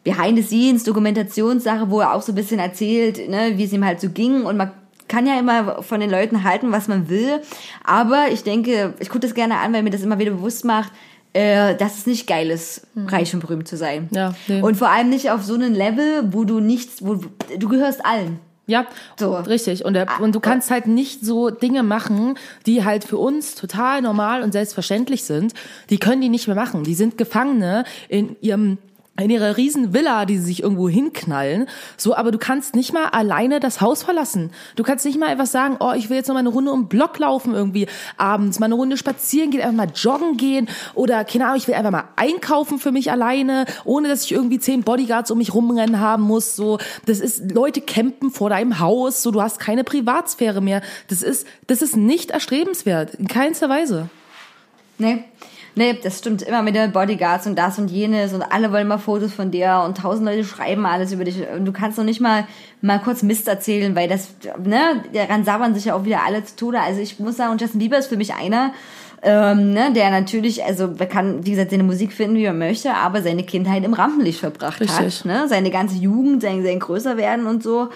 Behind-the-Scenes-Dokumentationssache, wo er auch so ein bisschen erzählt, ne, wie es ihm halt so ging. Und man kann ja immer von den Leuten halten, was man will. Aber ich denke, ich gucke das gerne an, weil mir das immer wieder bewusst macht, äh, dass es nicht geil ist, reich und berühmt zu sein. Ja, nee. Und vor allem nicht auf so einem Level, wo du nichts, wo du gehörst allen. Ja, So. richtig. Und, der, und du kannst halt nicht so Dinge machen, die halt für uns total normal und selbstverständlich sind. Die können die nicht mehr machen. Die sind Gefangene in ihrem in ihrer riesen Villa, die sie sich irgendwo hinknallen, so, aber du kannst nicht mal alleine das Haus verlassen. Du kannst nicht mal einfach sagen, oh, ich will jetzt noch mal eine Runde um den Block laufen irgendwie abends, mal eine Runde spazieren gehen, einfach mal joggen gehen oder, keine Ahnung, ich will einfach mal einkaufen für mich alleine, ohne dass ich irgendwie zehn Bodyguards um mich rumrennen haben muss, so. Das ist, Leute campen vor deinem Haus, so, du hast keine Privatsphäre mehr. Das ist, das ist nicht erstrebenswert, in keinster Weise. Nee. Nee, das stimmt immer mit den Bodyguards und das und jenes und alle wollen mal Fotos von dir und tausend Leute schreiben alles über dich und du kannst noch nicht mal mal kurz Mist erzählen, weil das, ne, daran sabbern sich ja auch wieder alle zu Tode. Also ich muss sagen, Justin Bieber ist für mich einer, ähm, ne, der natürlich, also man kann, wie gesagt, seine Musik finden, wie man möchte, aber seine Kindheit im Rampenlicht verbracht Richtig. hat. Ne? Seine ganze Jugend, sein, sein Größerwerden und so.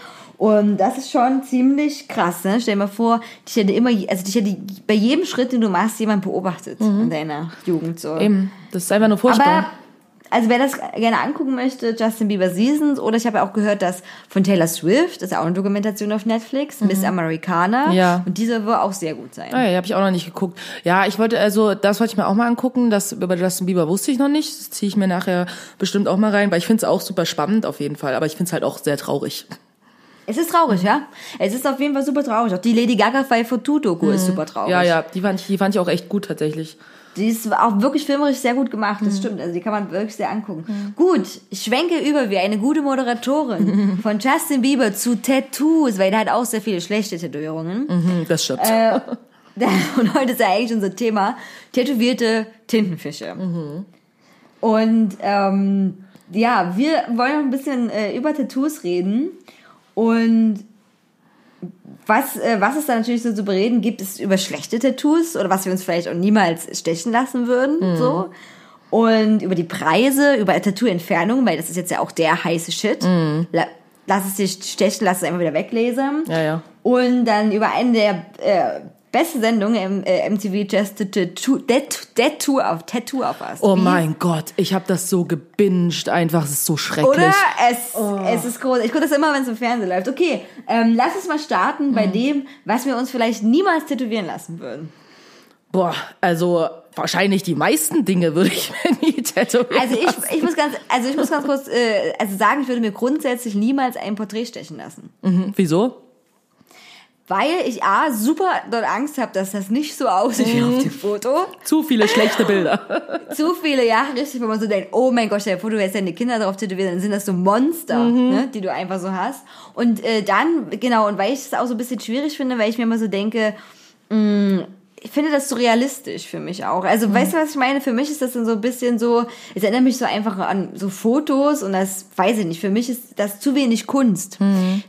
Und das ist schon ziemlich krass. Ne? Stell dir mal vor, dich hätte immer, also dich hätte bei jedem Schritt, den du machst, jemand beobachtet in deiner Jugend. So. Eben, das ist einfach nur furchtbar. Aber also wer das gerne angucken möchte, Justin Bieber Seasons oder ich habe ja auch gehört, dass von Taylor Swift, das ist auch eine Dokumentation auf Netflix, Miss Americana. Mhm. Ja. Und diese soll auch sehr gut sein. Ah, ja, habe ich auch noch nicht geguckt. Ja, ich wollte, also das wollte ich mir auch mal angucken. Das über Justin Bieber wusste ich noch nicht. Das ziehe ich mir nachher bestimmt auch mal rein, weil ich finde es auch super spannend auf jeden Fall. Aber ich finde es halt auch sehr traurig. Es ist traurig, ja. Es ist auf jeden Fall super traurig. Auch die Lady Gaga Five for Two Doku ist super traurig. Mhm. Ja, ja, die fand ich, die fand ich auch echt gut tatsächlich. Die ist auch wirklich filmerisch sehr gut gemacht, das stimmt. Also die kann man wirklich sehr angucken. Gut, ich schwenke über wie eine gute Moderatorin von Justin Bieber zu Tattoos, weil der hat auch sehr viele schlechte Tätowierungen. Hm, das stimmt. Äh, und heute ist ja eigentlich unser Thema tätowierte Tintenfische. Und ähm, ja, wir wollen noch ein bisschen äh, über Tattoos reden. Und was, äh, was es da natürlich so zu bereden gibt, ist über schlechte Tattoos oder was wir uns vielleicht auch niemals stechen lassen würden. So. Und über die Preise, über Tattoo-Entfernung, weil das ist jetzt ja auch der heiße Shit. La lass es dich stechen, lass es einfach wieder weglesen. Ja, ja. Und dann über eine der äh, beste Sendungen im äh, MTV Just Tattoo, Tattoo, Tattoo auf Tattoo auf Us. Oh mein Gott, ich habe das so gebinged einfach, es ist so schrecklich. Oder? Es, es ist groß. Ich gucke das immer, wenn es im Fernsehen läuft. Okay, ähm, lass uns mal starten bei dem, was wir uns vielleicht niemals tätowieren lassen würden. Boah, also wahrscheinlich die meisten Dinge würde ich mir nie tätowieren. Also ich, ich muss ganz, also ich muss ganz kurz äh, also sagen, ich würde mir grundsätzlich niemals ein Porträt stechen lassen. Mhm, Wieso? Weil ich A, super dort Angst habe, dass das nicht so aussieht wie auf dem Foto. Zu viele schlechte Bilder. zu viele Jahre richtig, wenn man so denkt, oh mein Gott, stell dir vor, du hättest deine Kinder drauf tätowiert, dann sind das so Monster, ne, die du einfach so hast. Und äh, dann, genau, und weil ich es auch so ein bisschen schwierig finde, weil ich mir immer so denke, mh, ich finde das so realistisch für mich auch. Also, weißt du, was ich meine? Für mich ist das dann so ein bisschen so, es erinnert mich so einfach an so Fotos und das, weiß ich nicht, für mich ist das zu wenig Kunst.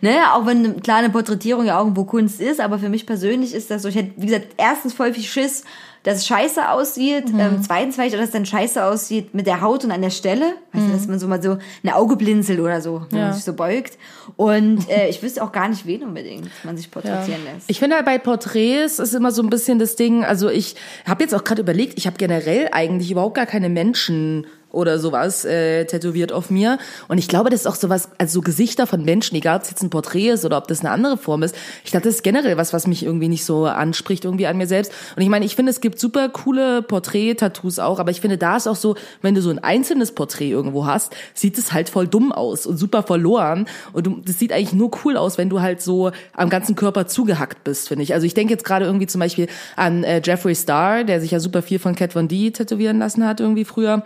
Ne? Auch wenn klar eine Porträtierung ja irgendwo Kunst ist, aber für mich persönlich ist das so, ich hätte, wie gesagt, erstens voll viel Schiss, dass es scheiße aussieht, ähm, zweitens vielleicht, auch, dass es dann scheiße aussieht mit der Haut und an der Stelle, weißt du, dass man so mal so ein Auge blinzelt oder so, wenn man Ja. sich so beugt. Und äh, ich wüsste auch gar nicht, wen unbedingt man sich porträtieren lässt. Ich finde halt bei Porträts ist immer so ein bisschen das Ding, also ich habe jetzt auch gerade überlegt, ich habe generell eigentlich überhaupt gar keine Menschen oder sowas äh, tätowiert auf mir. Und ich glaube, das ist auch sowas, also so Gesichter von Menschen, egal ob es jetzt ein Porträt ist oder ob das eine andere Form ist. Ich glaube, das ist generell was, was mich irgendwie nicht so anspricht irgendwie an mir selbst. Und ich meine, ich finde, es gibt super coole Porträt-Tattoos auch, aber ich finde, da ist auch so, wenn du so ein einzelnes Porträt irgendwo hast, sieht es halt voll dumm aus und super verloren. Und du, das sieht eigentlich nur cool aus, wenn du halt so am ganzen Körper zugehackt bist, finde ich. Also ich denke jetzt gerade irgendwie zum Beispiel an äh, Jeffree Star, der sich ja super viel von Kat Von D tätowieren lassen hat irgendwie früher.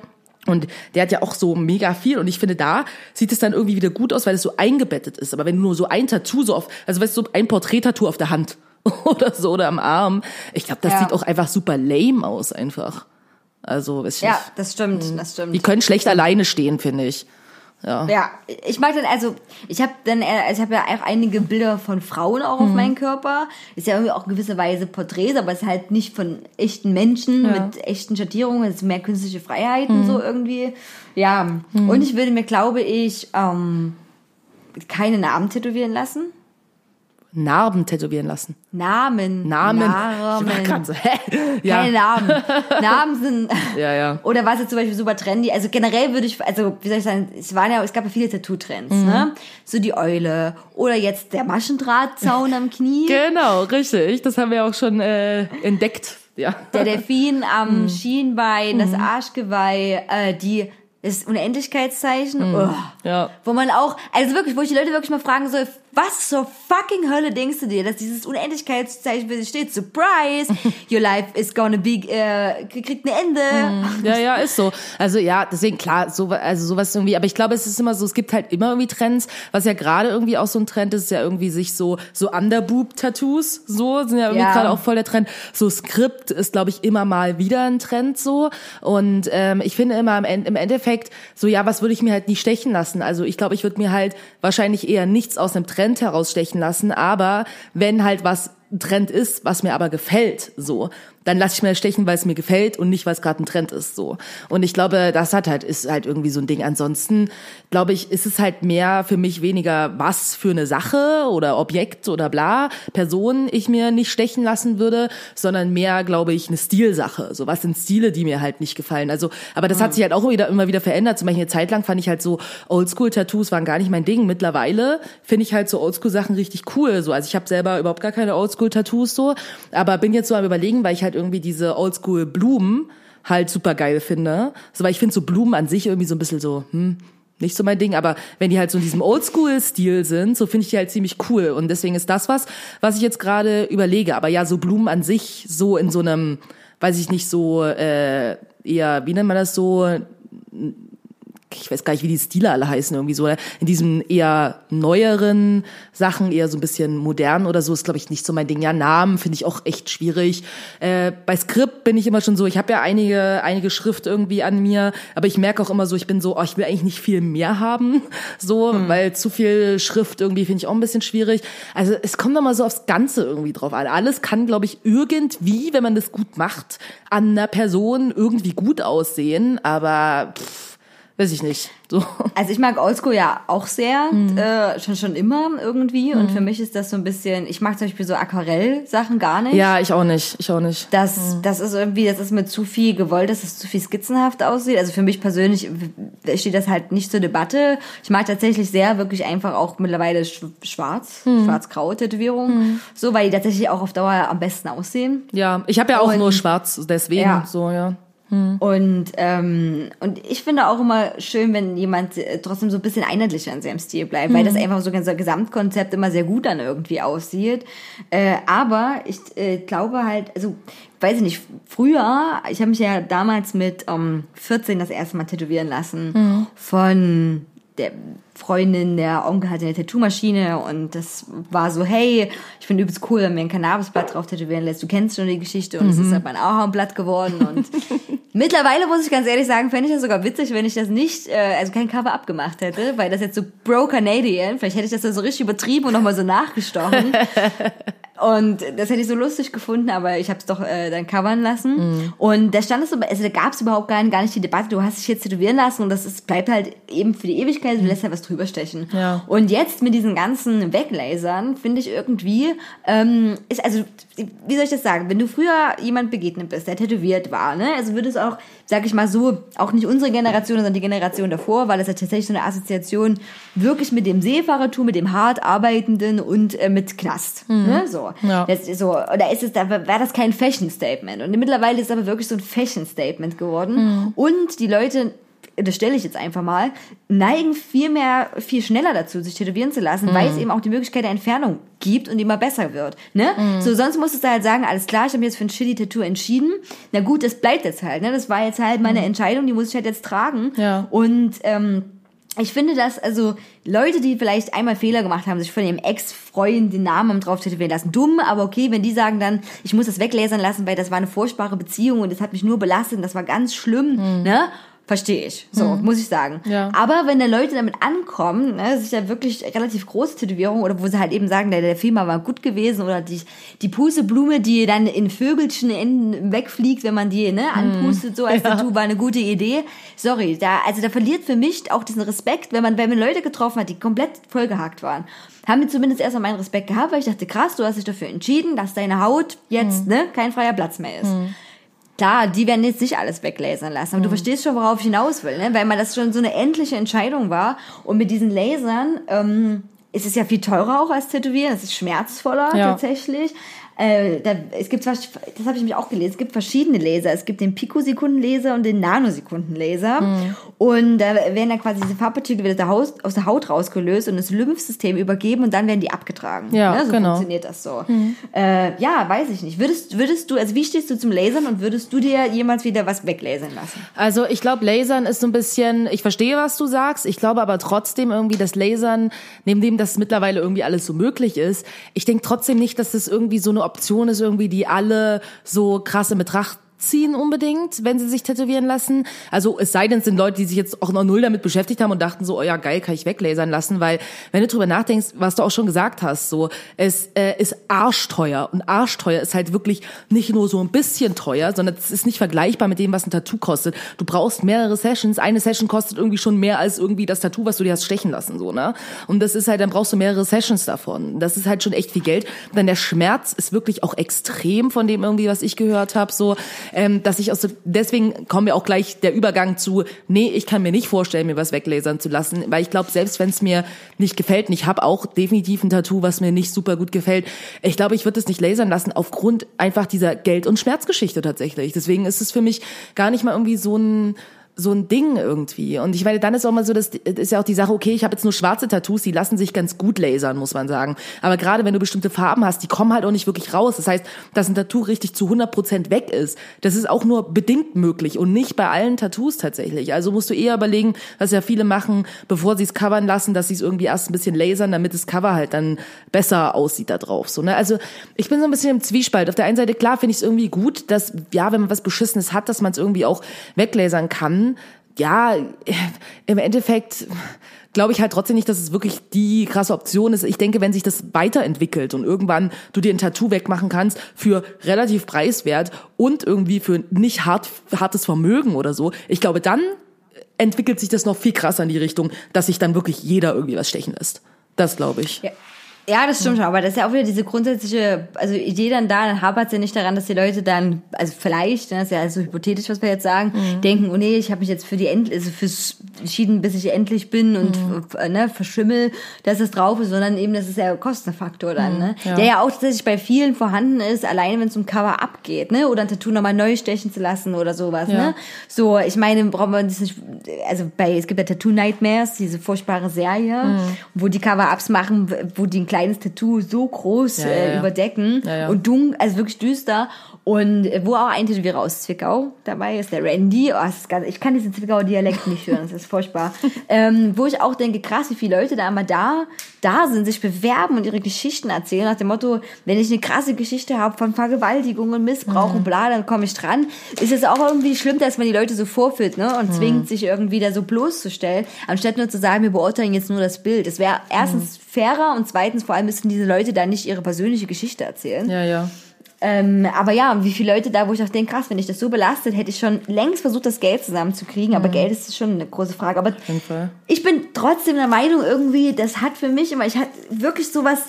Und der hat ja auch so mega viel. Und ich finde, da sieht es dann irgendwie wieder gut aus, weil es so eingebettet ist. Aber wenn du nur so ein Tattoo so auf, also weißt du, so ein Porträttattoo auf der Hand oder so oder am Arm, ich glaube, das Ja. sieht auch einfach super lame aus einfach. Also, weiß ich Ja, nicht. das stimmt, das stimmt. Die können schlecht alleine stehen, finde ich. Ja. Ja, ich mag dann also, ich habe dann, äh, also ich habe ja auch einige Bilder von Frauen auch Mhm. auf meinem Körper. Ist ja irgendwie auch in gewisser Weise Porträts, aber es ist halt nicht von echten Menschen Ja. Mhm. mit echten Schattierungen, es ist mehr künstliche Freiheiten so irgendwie. Ja, und ich würde mir, glaube ich, ähm, keine Namen tätowieren lassen. Narben tätowieren lassen. Namen. Namen. Namen. Ich war so, hä? Ja. Keine Namen. Namen sind. Ja, ja. Oder was jetzt zum Beispiel super trendy. Also generell würde ich, also wie soll ich sagen, es waren ja, es gab ja viele Tattoo-Trends, Mhm. ne? So die Eule oder jetzt der Maschendrahtzaun am Knie, Genau, richtig. Das haben wir auch schon äh, entdeckt. Ja. der Delfin am Mhm. Schienbein, das Arschgeweih, äh, die das Unendlichkeitszeichen. Oh. Ja. Wo man auch, also wirklich, wo ich die Leute wirklich mal fragen soll, was zur fucking Hölle denkst du dir, dass dieses Unendlichkeitszeichen für sich steht? Surprise! Your life is gonna be, äh, kriegt ein Ende. Ja, ja, ist so. Also ja, deswegen klar, so, also sowas irgendwie, aber ich glaube, es ist immer so, es gibt halt immer irgendwie Trends, was ja gerade irgendwie auch so ein Trend ist, ist ja irgendwie sich so, so Underboob-Tattoos, so, sind ja irgendwie Ja. gerade auch voll der Trend. So Skript ist, glaube ich, immer mal wieder ein Trend so. Und ähm, ich finde immer im, End, im Endeffekt, so ja, was würde ich mir halt nicht stechen lassen? Also ich glaube, ich würde mir halt wahrscheinlich eher nichts aus einem Trend herausstechen lassen, aber wenn halt was Trend ist, was mir aber gefällt, so, dann lasse ich mir das stechen, weil es mir gefällt und nicht, weil es gerade ein Trend ist, so. Und ich glaube, das hat halt ist halt irgendwie so ein Ding. Ansonsten glaube ich, ist es halt mehr für mich weniger was für eine Sache oder Objekt oder bla Person ich mir nicht stechen lassen würde, sondern mehr, glaube ich, eine Stilsache. So was sind Stile, die mir halt nicht gefallen. Also, aber das hat sich halt auch wieder immer wieder verändert. Zum Beispiel eine Zeit lang fand ich halt so Oldschool-Tattoos waren gar nicht mein Ding. Mittlerweile finde ich halt so Oldschool-Sachen richtig cool. So, also ich habe selber überhaupt gar keine Oldschool-Tattoos so, aber bin jetzt so am überlegen, weil ich halt irgendwie diese Oldschool-Blumen halt super geil finde. So, weil ich finde so Blumen an sich irgendwie so ein bisschen so, hm, nicht so mein Ding, aber wenn die halt so in diesem Oldschool-Stil sind, so finde ich die halt ziemlich cool. Und deswegen ist das was, was ich jetzt gerade überlege. Aber ja, so Blumen an sich, so in so einem, weiß ich nicht, so äh, eher, wie nennt man das so, ich weiß gar nicht, wie die Stile alle heißen, irgendwie so, in diesen eher neueren Sachen, eher so ein bisschen modern oder so, ist, glaube ich, nicht so mein Ding. Ja, Namen finde ich auch echt schwierig. Äh, bei Skript bin ich immer schon so, ich habe ja einige, einige Schrift irgendwie an mir, aber ich merke auch immer so, ich bin so, oh, ich will eigentlich nicht viel mehr haben, so, weil zu viel Schrift irgendwie finde ich auch ein bisschen schwierig. Also es kommt immer so aufs Ganze irgendwie drauf an. Alles kann, glaube ich, irgendwie, wenn man das gut macht, an einer Person irgendwie gut aussehen, aber pff, weiß ich nicht. So. Also ich mag Oldschool ja auch sehr, Mhm. äh, schon schon immer irgendwie. Und für mich ist das so ein bisschen, ich mag zum Beispiel so Aquarell-Sachen gar nicht. Ja, ich auch nicht. Ich auch nicht. Das, das ist irgendwie, das ist mir zu viel gewollt, dass es zu viel skizzenhaft aussieht. Also für mich persönlich steht das halt nicht zur Debatte. Ich mag tatsächlich sehr wirklich einfach auch mittlerweile sch schwarz, schwarz-graue Tätowierungen. So, weil die tatsächlich auch auf Dauer am besten aussehen. Ja, ich habe ja auch Und- nur schwarz, deswegen Ja. so, ja. Und, ähm, und ich finde auch immer schön, wenn jemand äh, trotzdem so ein bisschen einheitlicher in seinem Stil bleibt, weil das einfach so unser Gesamtkonzept immer sehr gut dann irgendwie aussieht. Äh, aber ich äh, glaube halt, also weiß ich nicht, früher, ich habe mich ja damals mit ähm, 14 das erste Mal tätowieren lassen von der Freundin, der Onkel hatte eine Tattoo-Maschine und das war so, hey, ich finde übelst cool, wenn mir ein Cannabisblatt drauf tätowieren lässt. Du kennst schon die Geschichte und es ist aber ein Ahornblatt geworden und mittlerweile muss ich ganz ehrlich sagen, fände ich das sogar witzig, wenn ich das nicht, äh, also kein Cover abgemacht hätte, weil das jetzt so Bro-Canadian, vielleicht hätte ich das da so richtig übertrieben und nochmal so nachgestochen. Und das hätte ich so lustig gefunden, aber ich habe es doch äh, dann covern lassen. Und da stand es, so- also da gab es überhaupt gar, gar nicht die Debatte, du hast dich jetzt tätowieren lassen und das ist, bleibt halt eben für die Ewigkeit, du lässt halt was drüber stechen. Ja. Und jetzt mit diesen ganzen Weglasern, finde ich irgendwie, ähm, ist, also, wie soll ich das sagen, wenn du früher jemand begegnet bist, der tätowiert war, ne, also würde es auch, sag ich mal so, auch nicht unsere Generation, sondern die Generation davor, weil das ja tatsächlich so eine Assoziation wirklich mit dem Seefahrertum, mit dem hart arbeitenden und äh, mit Knast, ne, so. Ja. Das so, oder ist es, da war das kein Fashion-Statement. Und mittlerweile ist es aber wirklich so ein Fashion-Statement geworden. Und die Leute, das stelle ich jetzt einfach mal, neigen viel mehr, viel schneller dazu, sich tätowieren zu lassen, weil es eben auch die Möglichkeit der Entfernung gibt und immer besser wird. Ne? So, sonst musstest du halt sagen, alles klar, ich habe mich jetzt für ein Shitty-Tattoo entschieden. Na gut, das bleibt jetzt halt. Ne? Das war jetzt halt meine Entscheidung, die muss ich halt jetzt tragen. Ja. Und ähm, ich finde, dass also Leute, die vielleicht einmal Fehler gemacht haben, sich von ihrem Ex-Freund den Namen drauf tätowieren lassen, dumm, aber okay, wenn die sagen dann, ich muss das weglasern lassen, weil das war eine furchtbare Beziehung und das hat mich nur belastet und das war ganz schlimm, ne? Verstehe ich. So, muss ich sagen. Ja. Aber wenn da Leute damit ankommen, ne, sich ja wirklich relativ große Tätowierung oder wo sie halt eben sagen, der, der Filmer war gut gewesen oder die, die Pusteblume, die dann in Vögelchen enden wegfliegt, wenn man die ne, anpustet, so als Tattoo, war eine gute Idee. Sorry, da, also da verliert für mich auch diesen Respekt, wenn man, wenn man Leute getroffen hat, die komplett vollgehakt waren. Haben mir zumindest erstmal meinen Respekt gehabt, weil ich dachte, krass, du hast dich dafür entschieden, dass deine Haut jetzt ne, kein freier Platz mehr ist. Klar, die werden jetzt nicht alles weglasern lassen, aber du verstehst schon, worauf ich hinaus will, ne? weil man das schon so eine endliche Entscheidung war. Und mit diesen Lasern ähm, ist es ja viel teurer auch als Tätowieren, es ist schmerzvoller Ja. tatsächlich. Äh, da, es gibt, was- das habe ich mich auch gelesen, es gibt verschiedene Laser. Es gibt den Pikosekundenlaser und den Nanosekundenlaser. Mhm. Und da werden dann quasi diese Farbpartikel wieder aus der Haut, rausgelöst und das Lymphsystem übergeben und dann werden die abgetragen. Ja, ne? So genau. funktioniert das so. Äh, ja, weiß ich nicht. Würdest, würdest du, also wie stehst du zum Lasern und würdest du dir jemals wieder was weglasern lassen? Also ich glaube, Lasern ist so ein bisschen, ich verstehe, was du sagst, ich glaube aber trotzdem irgendwie, dass Lasern, neben dem, dass mittlerweile irgendwie alles so möglich ist, ich denke trotzdem nicht, dass das irgendwie so eine Option ist, irgendwie, die alle so krass in Betracht ziehen unbedingt, wenn sie sich tätowieren lassen. Also es sei denn, es sind Leute, die sich jetzt auch noch null damit beschäftigt haben und dachten so, oh ja, geil, kann ich weglasern lassen, weil wenn du drüber nachdenkst, was du auch schon gesagt hast, so, es äh, ist arschteuer und arschteuer ist halt wirklich nicht nur so ein bisschen teuer, sondern es ist nicht vergleichbar mit dem, was ein Tattoo kostet. Du brauchst mehrere Sessions, eine Session kostet irgendwie schon mehr als irgendwie das Tattoo, was du dir hast stechen lassen, so, ne? Und das ist halt, dann brauchst du mehrere Sessions davon. Das ist halt schon echt viel Geld. Dann der Schmerz ist wirklich auch extrem von dem irgendwie, was ich gehört habe, so, ähm, dass ich aus deswegen kommt mir auch gleich der Übergang zu, nee, ich kann mir nicht vorstellen, mir was weglasern zu lassen, weil ich glaube, selbst wenn es mir nicht gefällt, und ich habe auch definitiv ein Tattoo, was mir nicht super gut gefällt, ich glaube, ich würde es nicht lasern lassen aufgrund einfach dieser Geld- und Schmerzgeschichte tatsächlich. Deswegen ist es für mich gar nicht mal irgendwie so ein so ein Ding irgendwie. Und ich meine, dann ist auch mal so, das ist ja auch die Sache, okay, ich habe jetzt nur schwarze Tattoos, die lassen sich ganz gut lasern, muss man sagen. Aber gerade wenn du bestimmte Farben hast, die kommen halt auch nicht wirklich raus. Das heißt, dass ein Tattoo richtig zu 100% weg ist, das ist auch nur bedingt möglich und nicht bei allen Tattoos tatsächlich. Also musst du eher überlegen, was ja viele machen, bevor sie es covern lassen, dass sie es irgendwie erst ein bisschen lasern, damit das Cover halt dann besser aussieht da drauf. So, ne? Also ich bin so ein bisschen im Zwiespalt. Auf der einen Seite, klar, finde ich es irgendwie gut, dass, ja, wenn man was Beschissenes hat, dass man es irgendwie auch weglasern kann ja, im Endeffekt glaube ich halt trotzdem nicht, dass es wirklich die krasse Option ist. Ich denke, wenn sich das weiterentwickelt und irgendwann du dir ein Tattoo wegmachen kannst für relativ preiswert und irgendwie für nicht hart, hartes Vermögen oder so, ich glaube, dann entwickelt sich das noch viel krasser in die Richtung, dass sich dann wirklich jeder irgendwie was stechen lässt. Das glaube ich. Ja. Ja, das stimmt schon, aber das ist ja auch wieder diese grundsätzliche, also Idee dann da, dann hapert es ja nicht daran, dass die Leute dann, also vielleicht, ne, das ist ja also hypothetisch, was wir jetzt sagen, denken, oh nee, ich habe mich jetzt für die End, also fürs entschieden, bis ich endlich bin und äh, ne, verschimmel, dass es drauf ist, sondern eben, das ist ja Kostenfaktor dann, ne? Der ja auch tatsächlich bei vielen vorhanden ist, alleine wenn es um Cover abgeht, ne? Oder ein Tattoo nochmal neu stechen zu lassen oder sowas, Ja. ne? So, ich meine, braucht man das nicht, also bei, es gibt ja Tattoo Nightmares, diese furchtbare Serie, wo die Cover-Ups machen, wo die ein kleines Tattoo so groß Ja, äh, überdecken und dunkel, also wirklich düster und äh, wo auch ein Tätowierer aus Zwickau dabei ist, der Randy, oh, ist ganz, ich kann diesen Zwickauer Dialekt nicht hören, das ist furchtbar, ähm, wo ich auch denke, krass, wie viele Leute da immer da, da sind, sich bewerben und ihre Geschichten erzählen, nach dem Motto, wenn ich eine krasse Geschichte habe von Vergewaltigung und Missbrauch Mhm. und bla, dann komme ich dran. Ist es auch irgendwie schlimm, dass man die Leute so vorführt, ne, Mhm. und zwingt sich irgendwie da so bloßzustellen, anstatt nur zu sagen, wir beurteilen jetzt nur das Bild. Es wäre erstens Mhm. Fairer und zweitens vor allem müssten diese Leute da nicht ihre persönliche Geschichte erzählen. Ja, ja. Ähm, aber ja, wie viele Leute da, wo ich auch denke, krass, wenn ich das so belastet, hätte ich schon längst versucht, das Geld zusammenzukriegen. Aber Geld ist schon eine große Frage. Aber Mhm. ich bin trotzdem der Meinung, irgendwie, das hat für mich immer, ich hatte wirklich sowas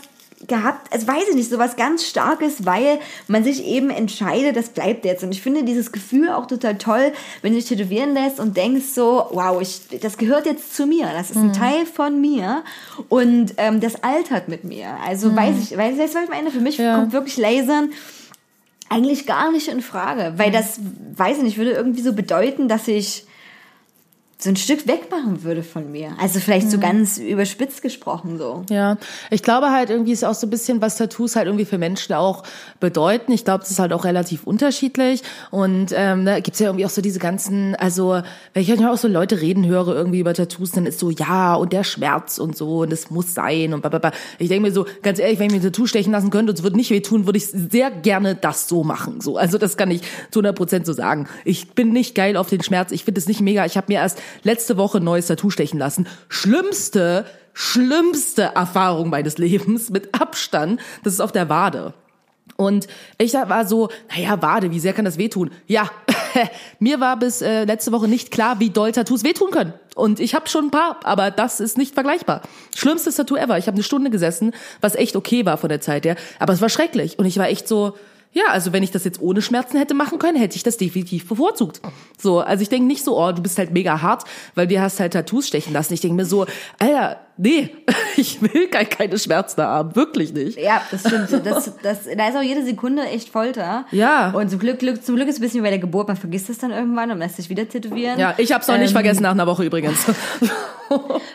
gehabt, also weiß ich nicht, sowas ganz Starkes, weil man sich eben entscheidet, das bleibt jetzt. Und ich finde dieses Gefühl auch total toll, wenn du dich tätowieren lässt und denkst so, wow, ich, das gehört jetzt zu mir, das ist ein Teil von mir und ähm, das altert mit mir. Also weiß ich, weiß, du, was ich meine? Für mich Ja. kommt wirklich Lasern eigentlich gar nicht in Frage, weil das, weiß ich nicht, würde irgendwie so bedeuten, dass ich so ein Stück wegmachen würde von mir. Also vielleicht so ganz überspitzt gesprochen so. Ja, ich glaube halt irgendwie ist auch so ein bisschen, was Tattoos halt irgendwie für Menschen auch bedeuten. Ich glaube, es ist halt auch relativ unterschiedlich und ähm, da gibt's ja irgendwie auch so diese ganzen, also wenn ich manchmal auch so Leute reden höre irgendwie über Tattoos, dann ist so, ja, und der Schmerz und so und es muss sein und blablabla. Ich denke mir so, ganz ehrlich, wenn ich mir ein Tattoo stechen lassen könnte und es würde nicht wehtun, würde ich sehr gerne das so machen. So, Also das kann ich zu 100 Prozent so sagen. Ich bin nicht geil auf den Schmerz, ich finde es nicht mega. Ich habe mir erst letzte Woche neues Tattoo stechen lassen. Schlimmste, schlimmste Erfahrung meines Lebens mit Abstand, das ist auf der Wade. Und ich war so, naja, Wade, wie sehr kann das wehtun? Ja, mir war bis äh, letzte Woche nicht klar, wie doll Tattoos wehtun können. Und ich habe schon ein paar, aber das ist nicht vergleichbar. Schlimmstes Tattoo ever. Ich habe eine Stunde gesessen, was echt okay war von der Zeit her, aber es war schrecklich. Und ich war echt so, ja, also wenn ich das jetzt ohne Schmerzen hätte machen können, hätte ich das definitiv bevorzugt. So, also ich denke nicht so, oh, du bist halt mega hart, weil dir hast halt Tattoos stechen lassen. Ich denke mir so, Alter, nee, ich will gar keine Schmerzen haben, wirklich nicht. Ja, das stimmt. Das, das, da ist auch jede Sekunde echt Folter. Ja. Und zum Glück, Glück, zum Glück ist es ein bisschen wie bei der Geburt, man vergisst es dann irgendwann und lässt sich wieder tätowieren. Ja, ich hab's noch nicht Ähm, vergessen nach einer Woche übrigens.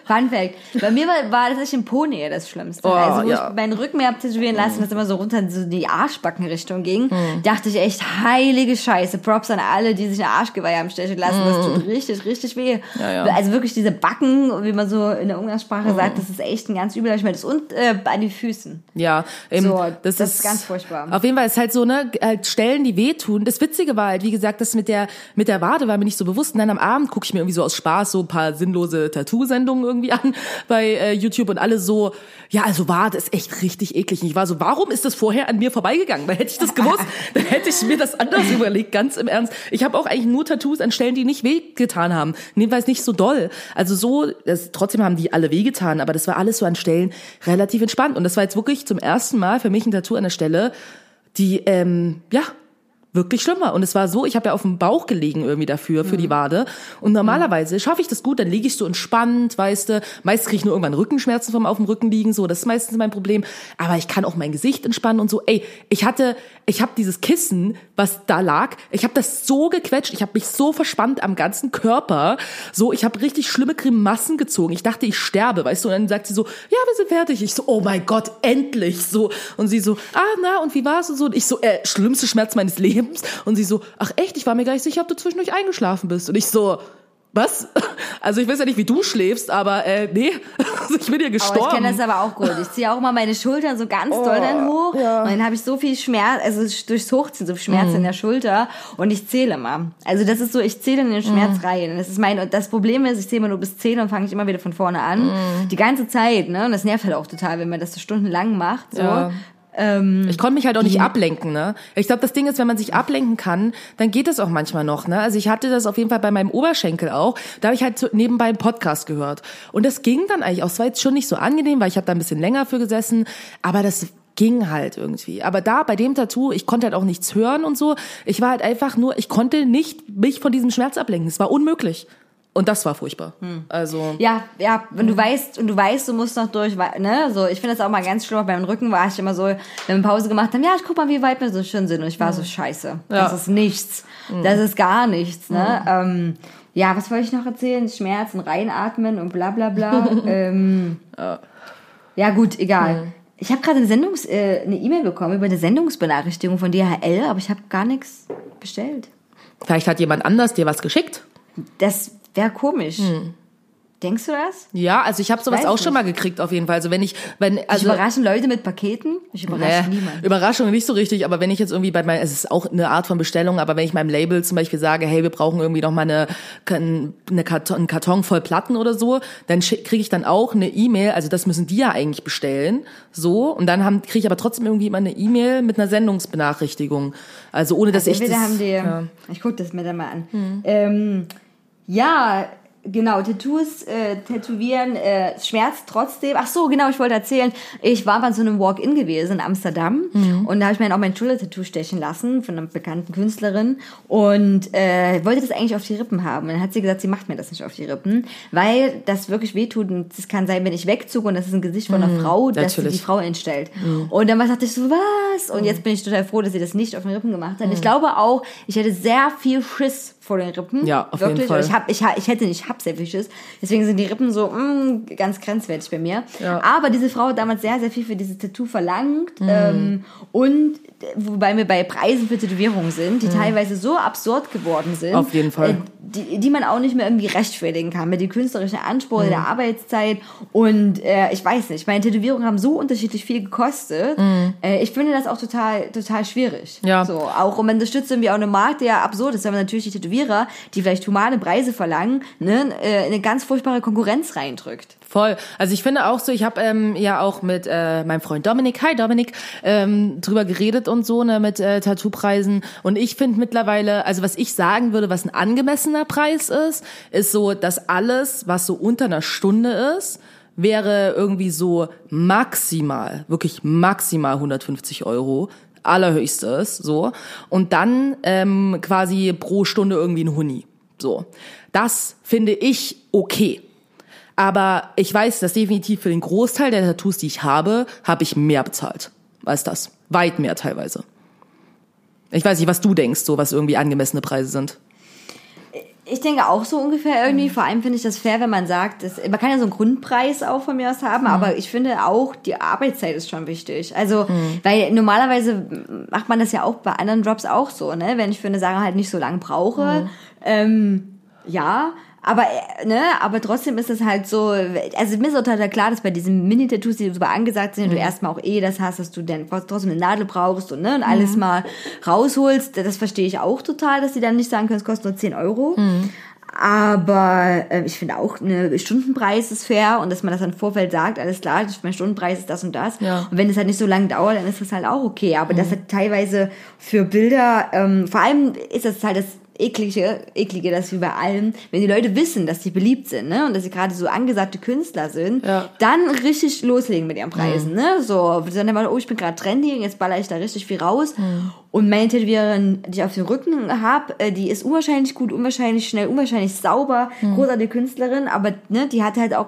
Fun Fact. Bei mir war, war tatsächlich im Po-Nähe das Schlimmste. Oh, also, wo ja. ich meinen Rücken mir hab tätowieren lassen, das immer so runter in so die Arschbackenrichtung ging, Hm. dachte ich echt, heilige Scheiße. Props an alle, die sich eine Arschgeweih haben stechen lassen. Das tut richtig, richtig weh. Ja, ja. Also wirklich diese Backen, wie man so in der Umgangssprache Hm. sagt, das ist echt ein ganz übler Schmerz. Und äh, an die Füßen. Ja, eben, So, das, das ist ist ganz furchtbar. Auf jeden Fall ist halt so, ne, halt Stellen, die wehtun. Das Witzige war halt, wie gesagt, das mit der, mit der Wade war mir nicht so bewusst. Und dann am Abend gucke ich mir irgendwie so aus Spaß so ein paar sinnlose Tattoo-Sendungen irgendwie an bei äh, YouTube und alle so, ja, also Wade ist echt richtig eklig. Und ich war so, warum ist das vorher an mir vorbeigegangen? Weil hätte ich das gewusst, dann hätte ich mir das anders überlegt, ganz im Ernst. Ich habe auch eigentlich nur Tattoos an Stellen, die nicht wehgetan haben. Jedenfalls nicht so doll. Also so, das, trotzdem haben die alle wehgetan, aber das war alles so an Stellen relativ entspannt. Und das war jetzt wirklich zum ersten Mal für mich ein Tattoo an der Stelle, die, ähm, ja, wirklich schlimm war. Und es war so, ich habe ja auf dem Bauch gelegen irgendwie dafür, für die Wade. Und normalerweise schaffe ich das gut, dann liege ich so entspannt, weißt du. Meist kriege ich nur irgendwann Rückenschmerzen vom auf dem Rücken liegen, so. Das ist meistens mein Problem. Aber ich kann auch mein Gesicht entspannen und so. Ey, ich hatte, ich habe dieses Kissen, was da lag, ich habe das so gequetscht, ich habe mich so verspannt am ganzen Körper. So, ich habe richtig schlimme Grimassen gezogen. Ich dachte, ich sterbe, weißt du. Und dann sagt sie so, ja, wir sind fertig. Ich so, oh mein Gott, endlich. So. Und sie so, ah, na, und wie war's und so. Und ich so, äh, schlimmste Schmerz meines Lebens. Und sie so, ach echt, ich war mir gar nicht sicher, ob du zwischendurch eingeschlafen bist. Und ich so, was? Also ich weiß ja nicht, wie du schläfst, aber äh, nee, also ich bin Aber gestorben. ich kenne das aber auch gut. Ich ziehe auch immer meine Schultern so ganz doll dann hoch. Oh, ja. Und dann habe ich so viel Schmerz, also durchs Hochziehen, so Schmerz Mhm. in der Schulter. Und ich zähle mal. Also das ist so, ich zähle in den Schmerz Mhm. rein. Das ist mein, und das Problem ist, ich zähle mal nur bis 10 und fange ich immer wieder von vorne an. Mhm. Die ganze Zeit, ne? Und das nervt halt auch total, wenn man das so stundenlang macht. So. Ja. Ähm, Ich konnte mich halt auch nicht ablenken, ne? Ich glaube, das Ding ist, wenn man sich ablenken kann, dann geht das auch manchmal noch, ne? Also ich hatte das auf jeden Fall bei meinem Oberschenkel auch. Da habe ich halt nebenbei einen Podcast gehört. Und das ging dann eigentlich auch. Es war jetzt schon nicht so angenehm, weil ich habe da ein bisschen länger für gesessen. Aber das ging halt irgendwie. Aber da bei dem Tattoo, ich konnte halt auch nichts hören und so. Ich war halt einfach nur, ich konnte nicht mich von diesem Schmerz ablenken. Es war unmöglich. Und das war furchtbar. Also Ja, ja, wenn du weißt und du weißt, du musst noch durch, ne, so, ich finde das auch mal ganz schlimm, beim Rücken war ich immer so, wenn wir Pause gemacht haben, ja, ich guck mal, wie weit wir so schön sind und ich war so, scheiße, das Ja. ist nichts, das ist gar nichts, ne, ähm, ja, was wollte ich noch erzählen? Schmerzen, reinatmen und bla bla bla. ähm, ja gut, egal. Ich habe gerade eine Sendungs, äh, eine E-Mail bekommen über eine Sendungsbenachrichtigung von DHL, aber ich habe gar nichts bestellt. vielleicht hat jemand anders dir was geschickt. Das wäre komisch. Denkst du das? Ja, also ich habe sowas weiß auch schon nicht. mal gekriegt auf jeden Fall. Also wenn ich, wenn Ich also überraschen Leute mit Paketen? Ich überrasche Nee, niemanden. Überraschung nicht so richtig, aber wenn ich jetzt irgendwie bei meinem, es ist auch eine Art von Bestellung, aber wenn ich meinem Label zum Beispiel sage, hey, wir brauchen irgendwie noch mal eine, eine Karton, einen Karton voll Platten oder so, dann kriege ich dann auch eine E-Mail, also das müssen die ja eigentlich bestellen, so, und dann haben kriege ich aber trotzdem irgendwie immer eine E-Mail mit einer Sendungsbenachrichtigung. Also ohne dass ich Entweder das, haben die, ja. Hm. ich gucke das mir dann mal an. Ähm, ja, genau, Tattoos, äh, Tätowieren, äh, schmerzt trotzdem. Ach so, genau, ich wollte erzählen, ich war bei so einem Walk-In gewesen in Amsterdam Mhm. und da habe ich mir dann auch mein Schulter-Tattoo stechen lassen von einer bekannten Künstlerin und äh, wollte das eigentlich auf die Rippen haben. Und dann hat sie gesagt, sie macht mir das nicht auf die Rippen, weil das wirklich wehtut und das kann sein, wenn ich wegzucke und das ist ein Gesicht von einer Frau, dass sie Mhm. natürlich. Mhm. die Frau entstellt. Und dann dachte ich so, was? Und jetzt bin ich total froh, dass sie das nicht auf den Rippen gemacht hat. Ich glaube auch, ich hätte sehr viel Schiss vor den Rippen. Ja, auf jeden Wirklich. Fall. Ich, hab, ich, ich hätte nicht, Schiss. Deswegen sind die Rippen so mm, ganz grenzwertig bei mir. Ja. Aber diese Frau hat damals sehr, sehr viel für dieses Tattoo verlangt. Mhm. Ähm, und wobei wir bei Preisen für Tätowierungen sind, die teilweise so absurd geworden sind. Mhm. Auf jeden Fall. Äh, die, die man auch nicht mehr irgendwie rechtfertigen kann mit den künstlerischen Ansprüchen Mhm. der Arbeitszeit und äh, ich weiß nicht, meine Tätowierungen haben so unterschiedlich viel gekostet. Äh, ich finde das auch total total schwierig. Mhm. Ja. So auch und man unterstützt irgendwie auch eine Markt, der absurd ist, wenn man natürlich die Tätowierer, die vielleicht humane Preise verlangen, ne, äh, in eine ganz furchtbare Konkurrenz reindrückt. Voll. Also ich finde auch so, ich habe ähm, ja auch mit äh, meinem Freund Dominik, hi Dominik, ähm, drüber geredet und so, ne, mit äh, Tattoo-Preisen. Und ich finde mittlerweile, also was ich sagen würde, was ein angemessener Preis ist, ist so, dass alles, was so unter einer Stunde ist, wäre irgendwie so maximal, wirklich maximal 150 Euro allerhöchstes, so. Und dann ähm, quasi pro Stunde irgendwie ein Huni. So. Das finde ich okay. Aber ich weiß, dass definitiv für den Großteil der Tattoos, die ich habe, habe ich mehr bezahlt als das. Weit mehr teilweise. Ich weiß nicht, was du denkst, so was irgendwie angemessene Preise sind. Ich denke auch so ungefähr irgendwie. Vor allem finde ich das fair, wenn man sagt, dass, man kann ja so einen Grundpreis auch von mir aus haben, aber ich finde auch, die Arbeitszeit ist schon wichtig. Also, weil normalerweise macht man das ja auch bei anderen Jobs auch so, ne? Wenn ich für eine Sache halt nicht so lange brauche, ähm, ja. Aber, äh, ne, aber trotzdem ist es halt so, also mir ist auch total klar, dass bei diesen Mini-Tattoos, die super angesagt sind, du erstmal auch eh das hast, dass du dann trotzdem eine Nadel brauchst und, ne, und alles mal rausholst. Das verstehe ich auch total, dass die dann nicht sagen können, es kostet nur 10 Euro. Aber äh, ich finde auch, eine Stundenpreis ist fair und dass man das dann im Vorfeld sagt, alles klar, mein Stundenpreis ist das und das. Ja. Und wenn es halt nicht so lange dauert, dann ist das halt auch okay. Aber das hat teilweise für Bilder, ähm, vor allem ist das halt das eklige, eklige, dass wie bei allem, wenn die Leute wissen, dass sie beliebt sind, ne, und dass sie gerade so angesagte Künstler sind, Ja. dann richtig loslegen mit ihren Preisen, ne, so, dann mal, oh, ich bin gerade trendy, jetzt baller ich da richtig viel raus. Und meine Tätowiererin, die ich auf dem Rücken habe, die ist unwahrscheinlich gut, unwahrscheinlich schnell, unwahrscheinlich sauber, großartige Künstlerin, aber, ne, die hat halt auch,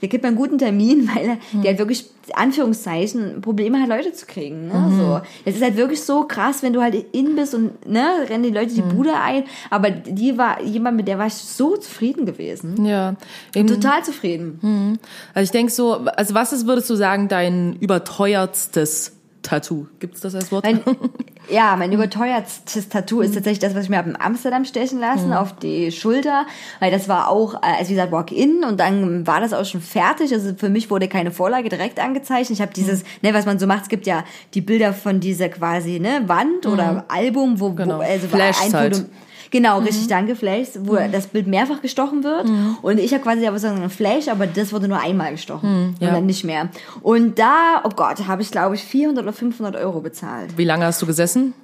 der gibt mir einen guten Termin, weil die halt wirklich, Anführungszeichen, Probleme hat, Leute zu kriegen, ne, so. Es ist halt wirklich so krass, wenn du halt in bist und, ne, rennen die Leute die Bude ein, aber die war jemand, mit der war ich so zufrieden gewesen. Ja. Eben, Total zufrieden. Also ich denke so, also was ist, würdest du sagen, dein überteuertstes Tattoo? Gibt's das als Wort? Mein, ja, mein überteuertes Tattoo ist tatsächlich das, was ich mir habe in Amsterdam stechen lassen, auf die Schulter. Weil das war auch, also wie gesagt, Walk-In und dann war das auch schon fertig. Also für mich wurde keine Vorlage direkt angezeichnet. Ich habe dieses, ne, was man so macht, es gibt ja die Bilder von dieser quasi, ne, Wand oder Album, wo, Genau. wo also Flashs ein halt. Genau, richtig, danke, Flash, wo das Bild mehrfach gestochen wird. Und ich habe quasi aber so einen Flash, aber das wurde nur einmal gestochen ja. und dann nicht mehr. Und da, oh Gott, habe ich glaube ich 400 oder 500 Euro bezahlt. Wie lange hast du gesessen?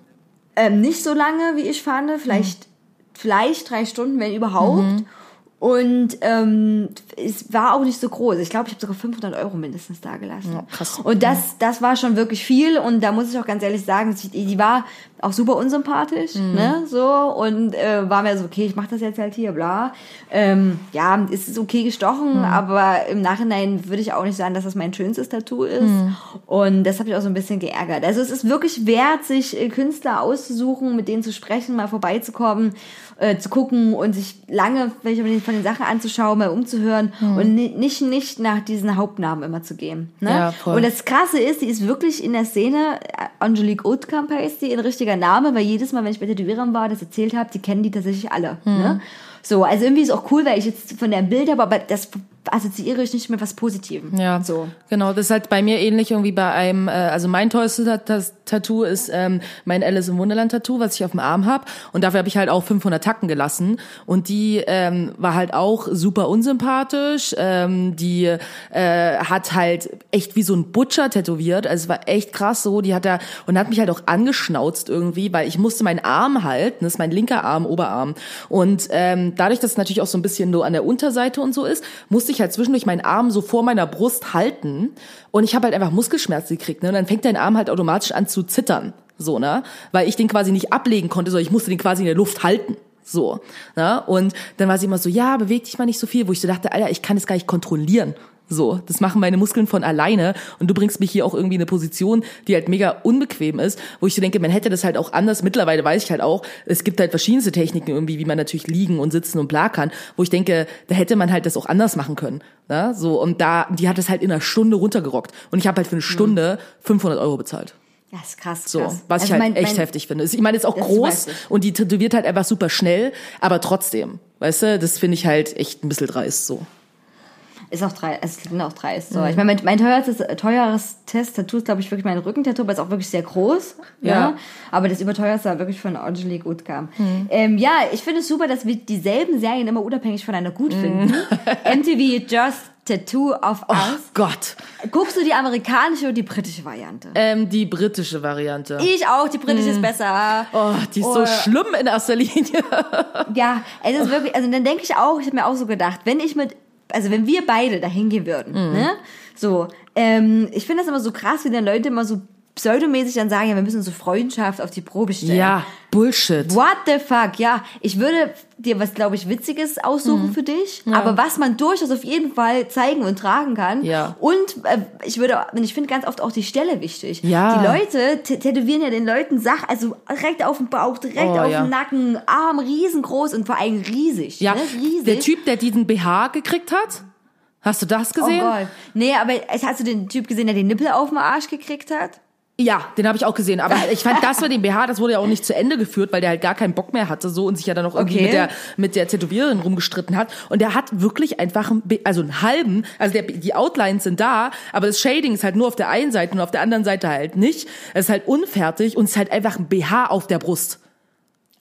Ähm, nicht so lange, wie ich fand, vielleicht, vielleicht drei Stunden, wenn überhaupt. Und ähm, es war auch nicht so groß. Ich glaube, ich habe sogar 500 Euro mindestens da gelassen. krass. Und das, das war schon wirklich viel. Und da muss ich auch ganz ehrlich sagen, die, war auch super unsympathisch, ne, so. Und äh, war mir so, okay, ich mache das jetzt halt hier, bla. Ähm, ja, es ist okay gestochen, aber im Nachhinein würde ich auch nicht sagen, dass das mein schönstes Tattoo ist. Und das habe ich auch so ein bisschen geärgert. Also es ist wirklich wert, sich äh, Künstler auszusuchen, mit denen zu sprechen, mal vorbeizukommen, äh, zu gucken und sich lange von den Sachen anzuschauen, mal umzuhören und ni- nicht nicht nach diesen Hauptnamen immer zu gehen. Ne? Ja, voll. Und das Krasse ist, die ist wirklich in der Szene, äh, Angelique Oudkamp heißt die, ein richtiger Name, weil jedes Mal, wenn ich bei Tätowierern war, das erzählt habe, die kennen die tatsächlich alle. Ne? So, also irgendwie ist auch cool, weil ich jetzt von der Bild habe, aber das assoziiere ich nicht mit was Positivem. Ja, So. genau. Das ist halt bei mir ähnlich irgendwie bei einem, äh, also mein das Tattoo ist ähm, mein Alice im Wunderland Tattoo, was ich auf dem Arm habe. Und dafür habe ich halt auch 500 Tacken gelassen. Und die ähm, war halt auch super unsympathisch. Ähm, die äh, hat halt echt wie so ein Butcher tätowiert. Also es war echt krass so. Die hat da und hat mich halt auch angeschnauzt irgendwie, weil ich musste meinen Arm halten. Das ist mein linker Arm, Oberarm. Und ähm, dadurch, dass es natürlich auch so ein bisschen nur an der Unterseite und so ist, musste ich halt zwischendurch meinen Arm so vor meiner Brust halten. Und ich habe halt einfach Muskelschmerzen gekriegt. Ne? Und dann fängt dein Arm halt automatisch an zu zittern. So, ne? Weil ich den quasi nicht ablegen konnte, sondern ich musste den quasi in der Luft halten. So. Ne? Und dann war sie immer so, ja, beweg dich mal nicht so viel, wo ich so dachte, Alter, ich kann das gar nicht kontrollieren. So, das machen meine Muskeln von alleine und du bringst mich hier auch irgendwie in eine Position, die halt mega unbequem ist, wo ich so denke, man hätte das halt auch anders. Mittlerweile weiß ich halt auch, es gibt halt verschiedenste Techniken irgendwie, wie man natürlich liegen und sitzen und bla kann, wo ich denke, da hätte man halt das auch anders machen können. Ne? So, und da, die hat es halt in einer Stunde runtergerockt und ich habe halt für eine Stunde 500 Euro bezahlt. Ja, ist krass. So, krass. was ich Also halt mein- echt mein- heftig finde. Ich meine, ist auch groß ich. und die tätowiert halt einfach super schnell, aber trotzdem, weißt du, das finde ich halt echt ein bisschen dreist so. Ist auch drei, es klingt auch dreist. So. Mhm. Ich meine, mein, mein teuerstes, teueres Tattoo ist, glaube ich, wirklich mein Rückentattoo, aber ist auch wirklich sehr groß. Ja. Ja. Aber das überteuerste war wirklich von Angelique Utkam. Mhm. Ähm, ja, ich finde es super, dass wir dieselben Serien immer unabhängig voneinander gut Mhm. finden. MTV Just Tattoo of Oh Us. Gott. Guckst du die amerikanische oder die britische Variante? Ähm, die britische Variante. Ich auch, die britische ist besser. Oh, die ist so Oh. schlimm in erster Linie. Ja, es ist wirklich, also dann denke ich auch, ich habe mir auch so gedacht, wenn ich mit, also wenn wir beide da hingehen würden, Mhm. ne, so, ähm, ich finde das immer so krass, wie dann Leute immer so pseudomäßig dann sagen, ja, wir müssen unsere Freundschaft auf die Probe stellen. Ja, Bullshit. What the fuck, ja. Ich würde dir was, glaube ich, Witziges aussuchen Mhm. für dich, aber was man durchaus auf jeden Fall zeigen und tragen kann. Ja. Und äh, ich würde, ich finde ganz oft auch die Stelle wichtig. Ja. Die Leute tätowieren ja den Leuten Sachen, also direkt auf dem Bauch, direkt Oh, auf ja. dem Nacken, Arm riesengroß und vor allem riesig. Ja, ne? riesig. der Typ, der diesen BH gekriegt hat, hast du das Oh gesehen? Gott. Nee, aber hast du den Typ gesehen, der den Nippel auf dem Arsch gekriegt hat? Ja, den habe ich auch gesehen. Aber ich fand das mit dem BH, das wurde ja auch nicht zu Ende geführt, weil der halt gar keinen Bock mehr hatte so und sich ja dann noch irgendwie Okay. mit der mit der Tätowiererin rumgestritten hat. Und der hat wirklich einfach einen, also einen halben, also der, die Outlines sind da, aber das Shading ist halt nur auf der einen Seite und auf der anderen Seite halt nicht. Es ist halt unfertig und es ist halt einfach ein BH auf der Brust.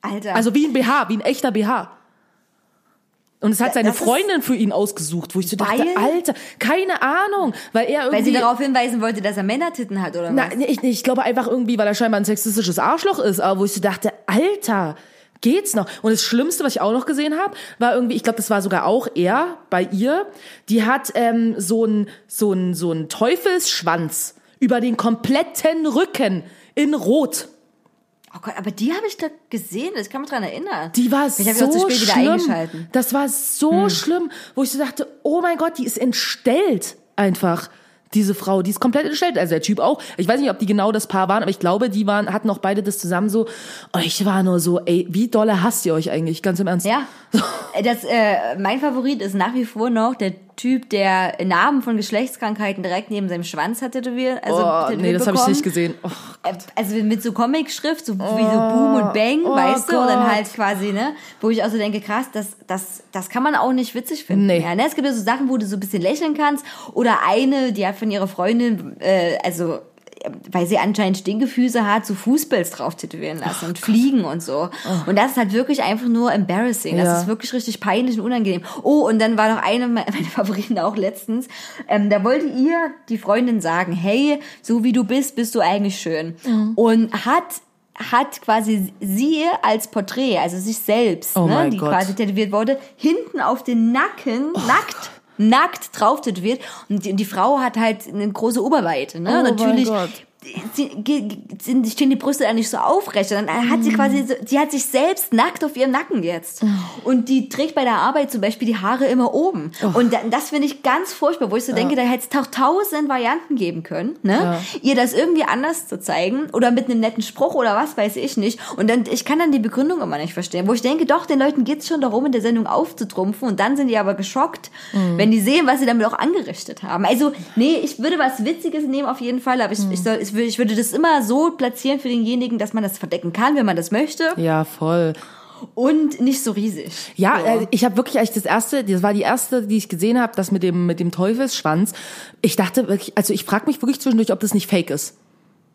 Alter. Also wie ein BH, wie ein echter BH. Und es hat seine Das Freundin für ihn ausgesucht, wo ich so dachte? Alter, keine Ahnung, weil er irgendwie weil sie darauf hinweisen wollte, dass er Männertitten hat, oder Na, was? nee, ich, ich glaube einfach irgendwie, weil er scheinbar ein sexistisches Arschloch ist, aber wo ich so dachte, Alter, geht's noch? Und das Schlimmste, was ich auch noch gesehen habe, war irgendwie, ich glaube, das war sogar auch er bei ihr, die hat ähm, so ein so ein so ein Teufelsschwanz über den kompletten Rücken in Rot. Oh Gott, aber die habe ich da gesehen, ich kann mich dran erinnern. Die war so ich auch zu spät wieder schlimm. Das war so schlimm, wo ich so dachte, oh mein Gott, die ist entstellt einfach. Diese Frau, die ist komplett entstellt. Also der Typ auch. Ich weiß nicht, ob die genau das Paar waren, aber ich glaube, die waren, hatten auch beide das zusammen so. Und ich war nur so, ey, wie dolle hasst ihr euch eigentlich? Ganz im Ernst. Ja, das, äh, mein Favorit ist nach wie vor noch der Typ, der Namen von Geschlechtskrankheiten direkt neben seinem Schwanz hat tätowiert. Also Oh, tätowiert nee, das habe ich nicht gesehen. Oh, Äh, Also mit so Comic-Schrift, so wie so Boom und Bang, Oh weißt du? Und dann Gott. halt quasi, ne? Wo ich auch so denke, krass, das, das, das kann man auch nicht witzig finden. Nee. Ja, ne? Es gibt ja so Sachen, wo du so ein bisschen lächeln kannst. Oder eine, die hat von ihrer Freundin, äh, also weil sie anscheinend Stinkefüße hat, so Fußballs drauf tätowieren lassen und fliegen und so. Und das ist halt wirklich einfach nur embarrassing. Das Ja. ist wirklich richtig peinlich und unangenehm. Oh, und dann war noch eine me- meiner Favoriten auch letztens. Ähm, da wollte ihr die Freundin sagen, hey, so wie du bist, bist du eigentlich schön. Mhm. Und hat hat quasi sie als Porträt, also sich selbst, Oh ne, die Gott. quasi tätowiert wurde, hinten auf den Nacken, nackt, nackt drauf tätowiert. Und die, die Frau hat halt eine große Oberweite. Ne? Oh Natürlich Sind, stehen die Brüste nicht so aufrecht, sondern hat Mhm. sie quasi, so, sie hat sich selbst nackt auf ihrem Nacken jetzt. Oh. Und die trägt bei der Arbeit zum Beispiel die Haare immer oben. Und da, das finde ich ganz furchtbar, wo ich so denke, da hätte es tausend Varianten geben können, ne? Ihr das irgendwie anders zu zeigen oder mit einem netten Spruch oder was weiß ich nicht. Und dann, ich kann dann die Begründung immer nicht verstehen, wo ich denke, doch, den Leuten geht's schon darum, in der Sendung aufzutrumpfen und dann sind die aber geschockt, Mhm. wenn die sehen, was sie damit auch angerichtet haben. Also, nee, ich würde was Witziges nehmen auf jeden Fall, aber ich, Mhm. ich, soll, ich, ich würde das immer so platzieren für denjenigen, dass man das verdecken kann, wenn man das möchte Ja, voll. und nicht so riesig. Ja, so. äh, ich habe wirklich eigentlich das erste, das war die erste, die ich gesehen habe, das mit dem mit dem Teufelsschwanz. Ich dachte wirklich, also ich frage mich wirklich zwischendurch, ob das nicht fake ist.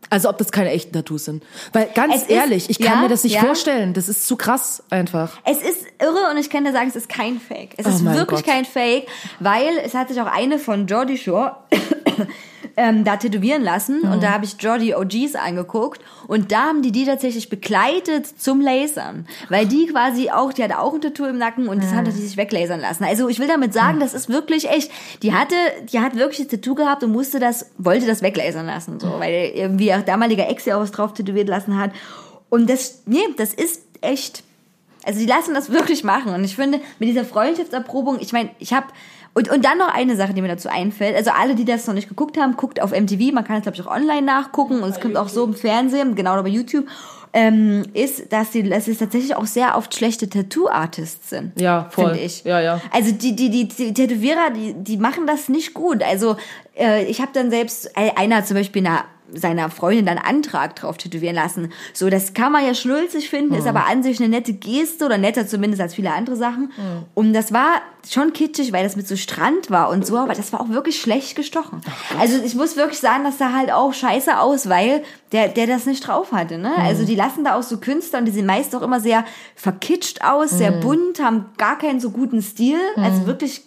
Also ob das keine echten Tattoos sind. Weil ganz Es ist- ehrlich, ich kann ja, mir das nicht ja. vorstellen. Das ist zu krass einfach. Es ist irre und ich kann dir sagen, es ist kein Fake. Es Oh ist wirklich Gott. kein Fake, weil es hat sich auch eine von Jordi Shore ähm, da tätowieren lassen Mhm. und da habe ich Jordi OGs angeguckt und da haben die die tatsächlich begleitet zum Lasern, weil die quasi auch, die hatte auch ein Tattoo im Nacken und das Mhm. hat die sich weglasern lassen. Also ich will damit sagen, das ist wirklich echt, die hatte, die hat wirklich ein Tattoo gehabt und musste das, wollte das weglasern lassen, so, weil irgendwie ihr damaliger Ex ja auch was drauf tätowiert lassen hat und das, nee, das ist echt also die lassen das wirklich machen. Und ich finde, mit dieser Freundschaftserprobung, ich meine, ich habe und, und dann noch eine Sache, die mir dazu einfällt. Also alle, die das noch nicht geguckt haben, guckt auf MTV. Man kann es, glaube ich, auch online nachgucken. Und es kommt auch so im Fernsehen, genau bei YouTube. Ähm, ist, dass sie, dass sie tatsächlich auch sehr oft schlechte Tattoo-Artists sind. Ja, voll. Finde ich. Ja, ja. Also die, die, die, die Tätowierer, die, die machen das nicht gut. Also äh, ich habe dann selbst, einer hat zum Beispiel einer seiner Freundin dann einen Antrag drauf tätowieren lassen. So, das kann man ja schnulzig finden, ist aber an sich eine nette Geste oder netter zumindest als viele andere Sachen. Und das war schon kitschig, weil das mit so Strand war und so, aber das war auch wirklich schlecht gestochen. Also ich muss wirklich sagen, das sah halt auch scheiße aus, weil der, der das nicht drauf hatte. Ne? Also die lassen da auch so Künstler und die sehen meist auch immer sehr verkitscht aus, sehr bunt, haben gar keinen so guten Stil. Also wirklich hm,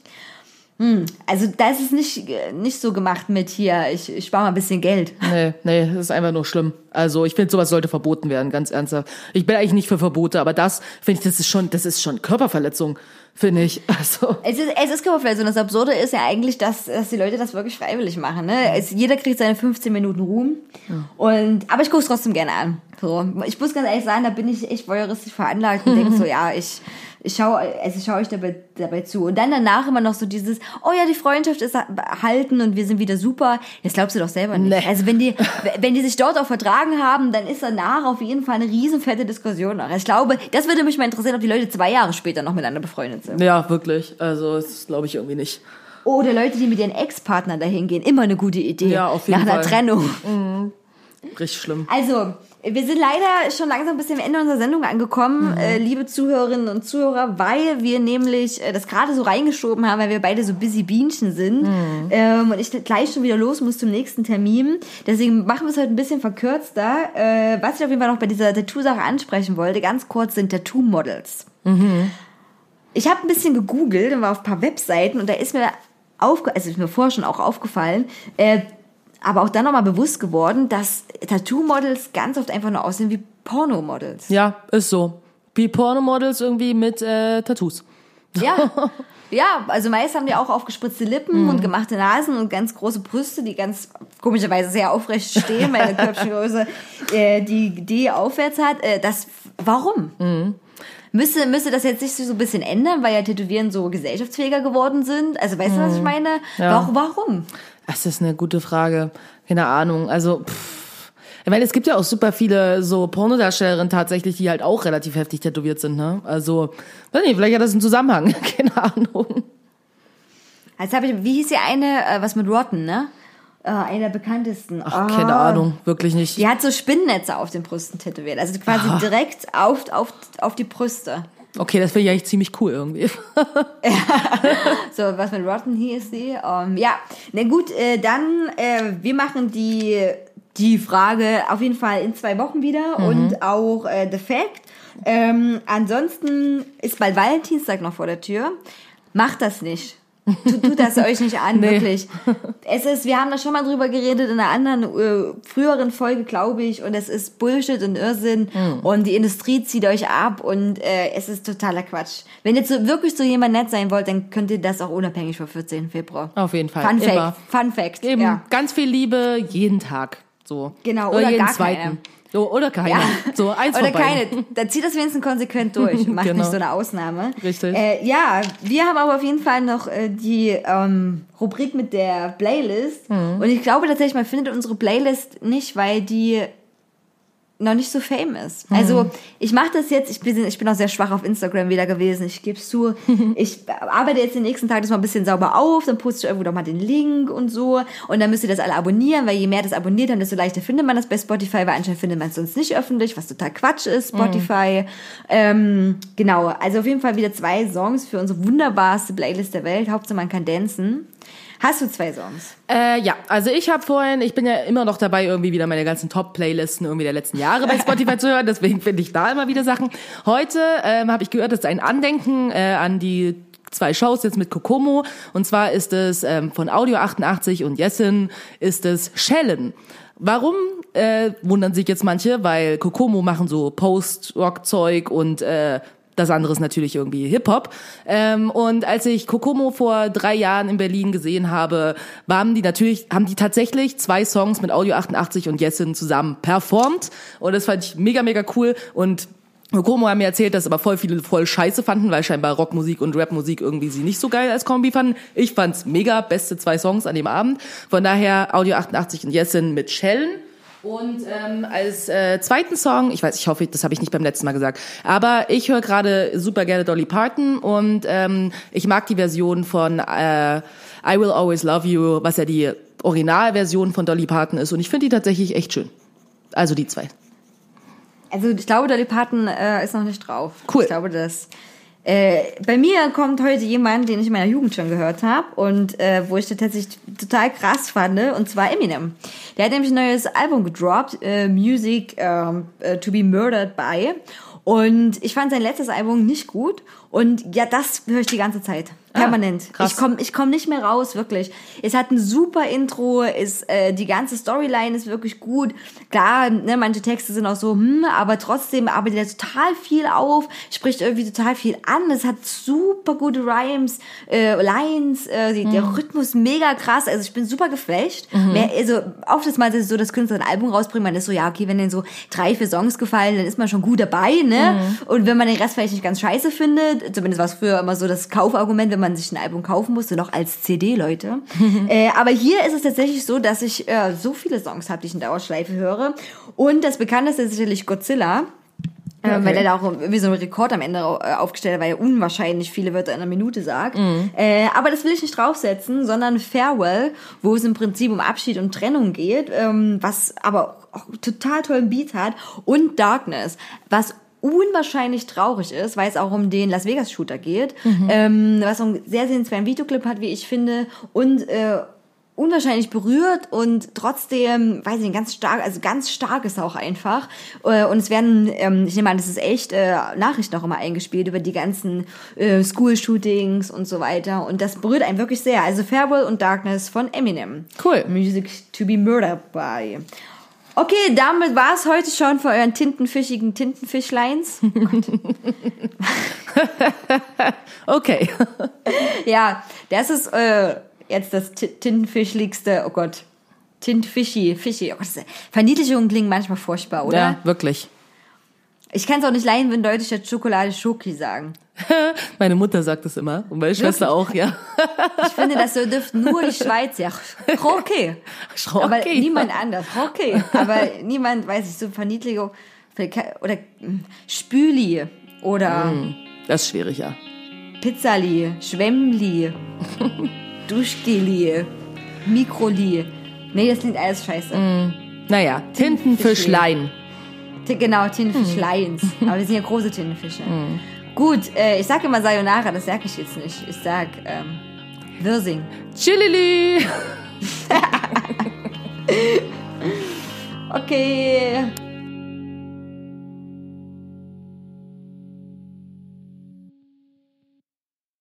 also da ist es nicht, nicht so gemacht mit hier, ich, ich spare mal ein bisschen Geld. Nee, nee, das ist einfach nur schlimm. Also ich finde, sowas sollte verboten werden, ganz ernsthaft. Ich bin eigentlich nicht für Verbote, aber das finde ich, das ist schon, das ist schon Körperverletzung. finde ich. Also, Es ist, es ist und das Absurde ist ja eigentlich, dass, dass die Leute das wirklich freiwillig machen. Ne? Es, jeder kriegt seine 15 Minuten Ruhm. Und, aber ich gucke es trotzdem gerne an. So. Ich muss ganz ehrlich sagen, da bin ich echt voyeuristisch veranlagt und denke so, ja, ich, ich schaue also ich schaue euch dabei, dabei zu. Und dann danach immer noch so dieses, oh ja, die Freundschaft ist erhalten und wir sind wieder super. Das glaubst du doch selber nicht. Nee. Also wenn die, wenn die sich dort auch vertragen haben, dann ist danach auf jeden Fall eine riesenfette Diskussion. noch. Ich glaube, das würde mich mal interessieren, ob die Leute zwei Jahre später noch miteinander befreundet sind. ja, wirklich. Also, das glaube ich irgendwie nicht. Oder Leute, die mit ihren Ex-Partnern dahin gehen, immer eine gute Idee. Ja, auf jeden Nach einer Fall. Trennung. Richtig schlimm. Also, wir sind leider schon langsam bisschen am Ende unserer Sendung angekommen, äh, liebe Zuhörerinnen und Zuhörer, weil wir nämlich äh, das gerade so reingeschoben haben, weil wir beide so busy Bienchen sind ähm, und ich gleich schon wieder los muss zum nächsten Termin. Deswegen machen wir es heute ein bisschen verkürzter. Äh, was ich auf jeden Fall noch bei dieser Tattoo-Sache ansprechen wollte, ganz kurz, sind Tattoo-Models. Ich habe ein bisschen gegoogelt und war auf ein paar Webseiten und da ist mir aufge also ist mir vorher schon auch aufgefallen, äh, aber auch dann nochmal bewusst geworden, dass Tattoo-Models ganz oft einfach nur aussehen wie Pornomodels. Ja, ist so. Wie Pornomodels irgendwie mit äh, Tattoos. Ja. Ja, also meist haben die auch aufgespritzte Lippen Mhm. und gemachte Nasen und ganz große Brüste, die ganz komischerweise sehr aufrecht stehen, weil eine Körbchengröße äh, die die aufwärts hat. Äh, das, warum? Mhm. Müsste, müsste das jetzt sich so ein bisschen ändern, weil ja Tätowieren so gesellschaftsfähiger geworden sind? Also weißt du, was ich meine? Mhm. Ja. Warum? warum? Das ist eine gute Frage. Keine Ahnung. Also, pff. ich meine, es gibt ja auch super viele so Pornodarstellerinnen tatsächlich, die halt auch relativ heftig tätowiert sind, ne? Also, weiß nicht, vielleicht hat das einen Zusammenhang. Keine Ahnung. Jetzt habe ich, wie hieß die eine, äh, was mit Rotten, ne? Äh, eine der bekanntesten. Ach, keine Ahnung. Wirklich nicht. Die hat so Spinnennetze auf den Brüsten tätowiert. Also quasi Ah. direkt auf, auf, auf die Brüste. Okay, das finde ich eigentlich ziemlich cool irgendwie. So, was mit Rotten hieß sie? Ähm, ja, na gut, äh, dann, äh, wir machen die, die Frage auf jeden Fall in zwei Wochen wieder Mhm. und auch äh, The Fact. Ähm, ansonsten ist bald Valentinstag noch vor der Tür. Macht das nicht. Tut, tut das euch nicht an, Nee. wirklich. Es ist, wir haben da schon mal drüber geredet in einer anderen, äh, früheren Folge, glaube ich, und es ist Bullshit und Irrsinn Mhm. und die Industrie zieht euch ab und äh, es ist totaler Quatsch. Wenn ihr so, wirklich so jemand nett sein wollt, dann könnt ihr das auch unabhängig vom 14. Februar. Auf jeden Fall. Fun. Fact. Fun Fact. Eben Ja. ganz viel Liebe jeden Tag. So. Genau, oder, oder jeden gar zweiten. keine. So, oder keine. Ja. So eins Oder keine. Da zieht das wenigstens konsequent durch. Macht Genau. nicht so eine Ausnahme. Richtig. Äh, ja, wir haben aber auf jeden Fall noch äh, die ähm, Rubrik mit der Playlist. Mhm. Und ich glaube tatsächlich, man findet unsere Playlist nicht, weil die noch nicht so fame ist. Mhm. Also ich mache das jetzt, ich bin, ich bin auch sehr schwach auf Instagram wieder gewesen, ich gebe es zu. Ich arbeite jetzt den nächsten Tag das mal ein bisschen sauber auf, dann poste ich irgendwo doch mal den Link und so. Und dann müsst ihr das alle abonnieren, weil je mehr das abonniert, dann desto leichter findet man das bei Spotify, weil anscheinend findet man es sonst nicht öffentlich, was total Quatsch ist, Spotify. Ähm, genau, also auf jeden Fall wieder zwei Songs für unsere wunderbarste Playlist der Welt. Hauptsache man kann dancen. Hast du zwei Songs? Äh, ja, also ich habe vorhin, ich bin ja immer noch dabei, irgendwie wieder meine ganzen Top-Playlisten irgendwie der letzten Jahre bei Spotify zu hören, deswegen finde ich da immer wieder Sachen. Heute ähm, habe ich gehört, das ist ein Andenken äh, an die zwei Shows jetzt mit Kokomo und zwar ist es ähm, von Audio 88 und Jessin ist es Schellen. Warum äh, wundern sich jetzt manche, weil Kokomo machen so Post-Rock-Zeug und äh, das andere ist natürlich irgendwie Hip-Hop. Ähm, und als ich Kokomo vor drei Jahren in Berlin gesehen habe, waren die natürlich, haben die tatsächlich zwei Songs mit Audio 88 und Jessin zusammen performt. Und das fand ich mega, mega cool. Und Kokomo haben mir erzählt, dass aber voll viele voll scheiße fanden, weil scheinbar Rockmusik und Rapmusik irgendwie sie nicht so geil als Kombi fanden. Ich fand's mega, beste zwei Songs an dem Abend. Von daher Audio 88 und Jessin mit Schellen. Und ähm, als äh, zweiten Song, ich weiß, ich hoffe, das habe ich nicht beim letzten Mal gesagt, aber ich höre gerade super gerne Dolly Parton und ähm, ich mag die Version von äh, I Will Always Love You, was ja die Originalversion von Dolly Parton ist und ich finde die tatsächlich echt schön. Also die zwei. Also ich glaube, Dolly Parton äh, ist noch nicht drauf. Cool. Ich glaube, dass äh, bei mir kommt heute jemand, den ich in meiner Jugend schon gehört habe und äh, wo ich das tatsächlich total krass fand, und zwar Eminem. Der hat nämlich ein neues Album gedroppt, äh, Music ähm, äh, to be Murdered by. Und ich fand sein letztes Album nicht gut. Und ja, das höre ich die ganze Zeit. Permanent. krass. ich komme ich komm nicht mehr raus, wirklich. Es hat ein super Intro, ist, äh, die ganze Storyline ist wirklich gut. Klar, ne, manche Texte sind auch so, hm, aber trotzdem arbeitet er total viel auf, spricht irgendwie total viel an. Es hat super gute Rhymes, äh, Lines, äh, die, Mhm. der Rhythmus mega krass. Also ich bin super geflasht. Mehr, also oft ist mal so, dass Künstler ein Album rausbringen, man ist so, ja, okay, wenn denen so drei, vier Songs gefallen, dann ist man schon gut dabei, ne? Mhm. Und wenn man den Rest vielleicht nicht ganz scheiße findet, zumindest war es früher immer so das Kaufargument, wenn man sich ein Album kaufen musste, noch als CD, Leute. äh, aber hier ist es tatsächlich so, dass ich äh, so viele Songs habe, die ich in Dauerschleife höre. Und das bekannteste ist sicherlich Godzilla. Äh, Weil er da auch irgendwie so einen Rekord am Ende äh, aufgestellt hat, weil er unwahrscheinlich viele Wörter in einer Minute sagt. Äh, aber das will ich nicht draufsetzen, sondern Farewell, wo es im Prinzip um Abschied und Trennung geht, ähm, was aber auch total tollen Beat hat. Und Darkness, was unwahrscheinlich traurig ist, weil es auch um den Las Vegas Shooter geht, ähm, was so einen sehr sehenswerten Videoclip hat, wie ich finde, und äh, unwahrscheinlich berührt und trotzdem, weiß ich nicht, ganz stark, also ganz stark ist auch einfach. Äh, Und es werden, ähm, ich nehme an, das ist echt äh, Nachrichten auch immer eingespielt über die ganzen äh, School-Shootings und so weiter. Und das berührt einen wirklich sehr. Also Farewell und Darkness von Eminem. Cool. Music to be murdered by. Okay, damit war es heute schon für euren tintenfischigen Tintenfischleins. Okay. ja, das ist äh, jetzt das Ti- tintenfischligste, oh Gott. Tintenfischi, Fischi. Oh Gott, Verniedlichungen klingen manchmal furchtbar, oder? Ja, wirklich. Ich kann es auch nicht leiden, wenn Leute statt Schokolade Schoki sagen. Meine Mutter sagt das immer und meine Schwester auch, ja. Ich finde, das so dürften nur die Schweizer. Okay. Schoki. Aber niemand anders. Okay. Aber niemand, weiß ich, so Verniedlichung. Oder mm, Spüli. Oder Das ist schwierig, ja. Pizzali. Schwemmli. Duschgeli. Mikroli. Nee, das klingt alles scheiße. Naja, Tintenfischlein. T- Genau, Tintenfischleins. Aber wir sind ja große Tintenfische. Gut, äh, ich sage immer Sayonara, das sage ich jetzt nicht. Ich sag ähm, Wirsing. Chilili. Okay.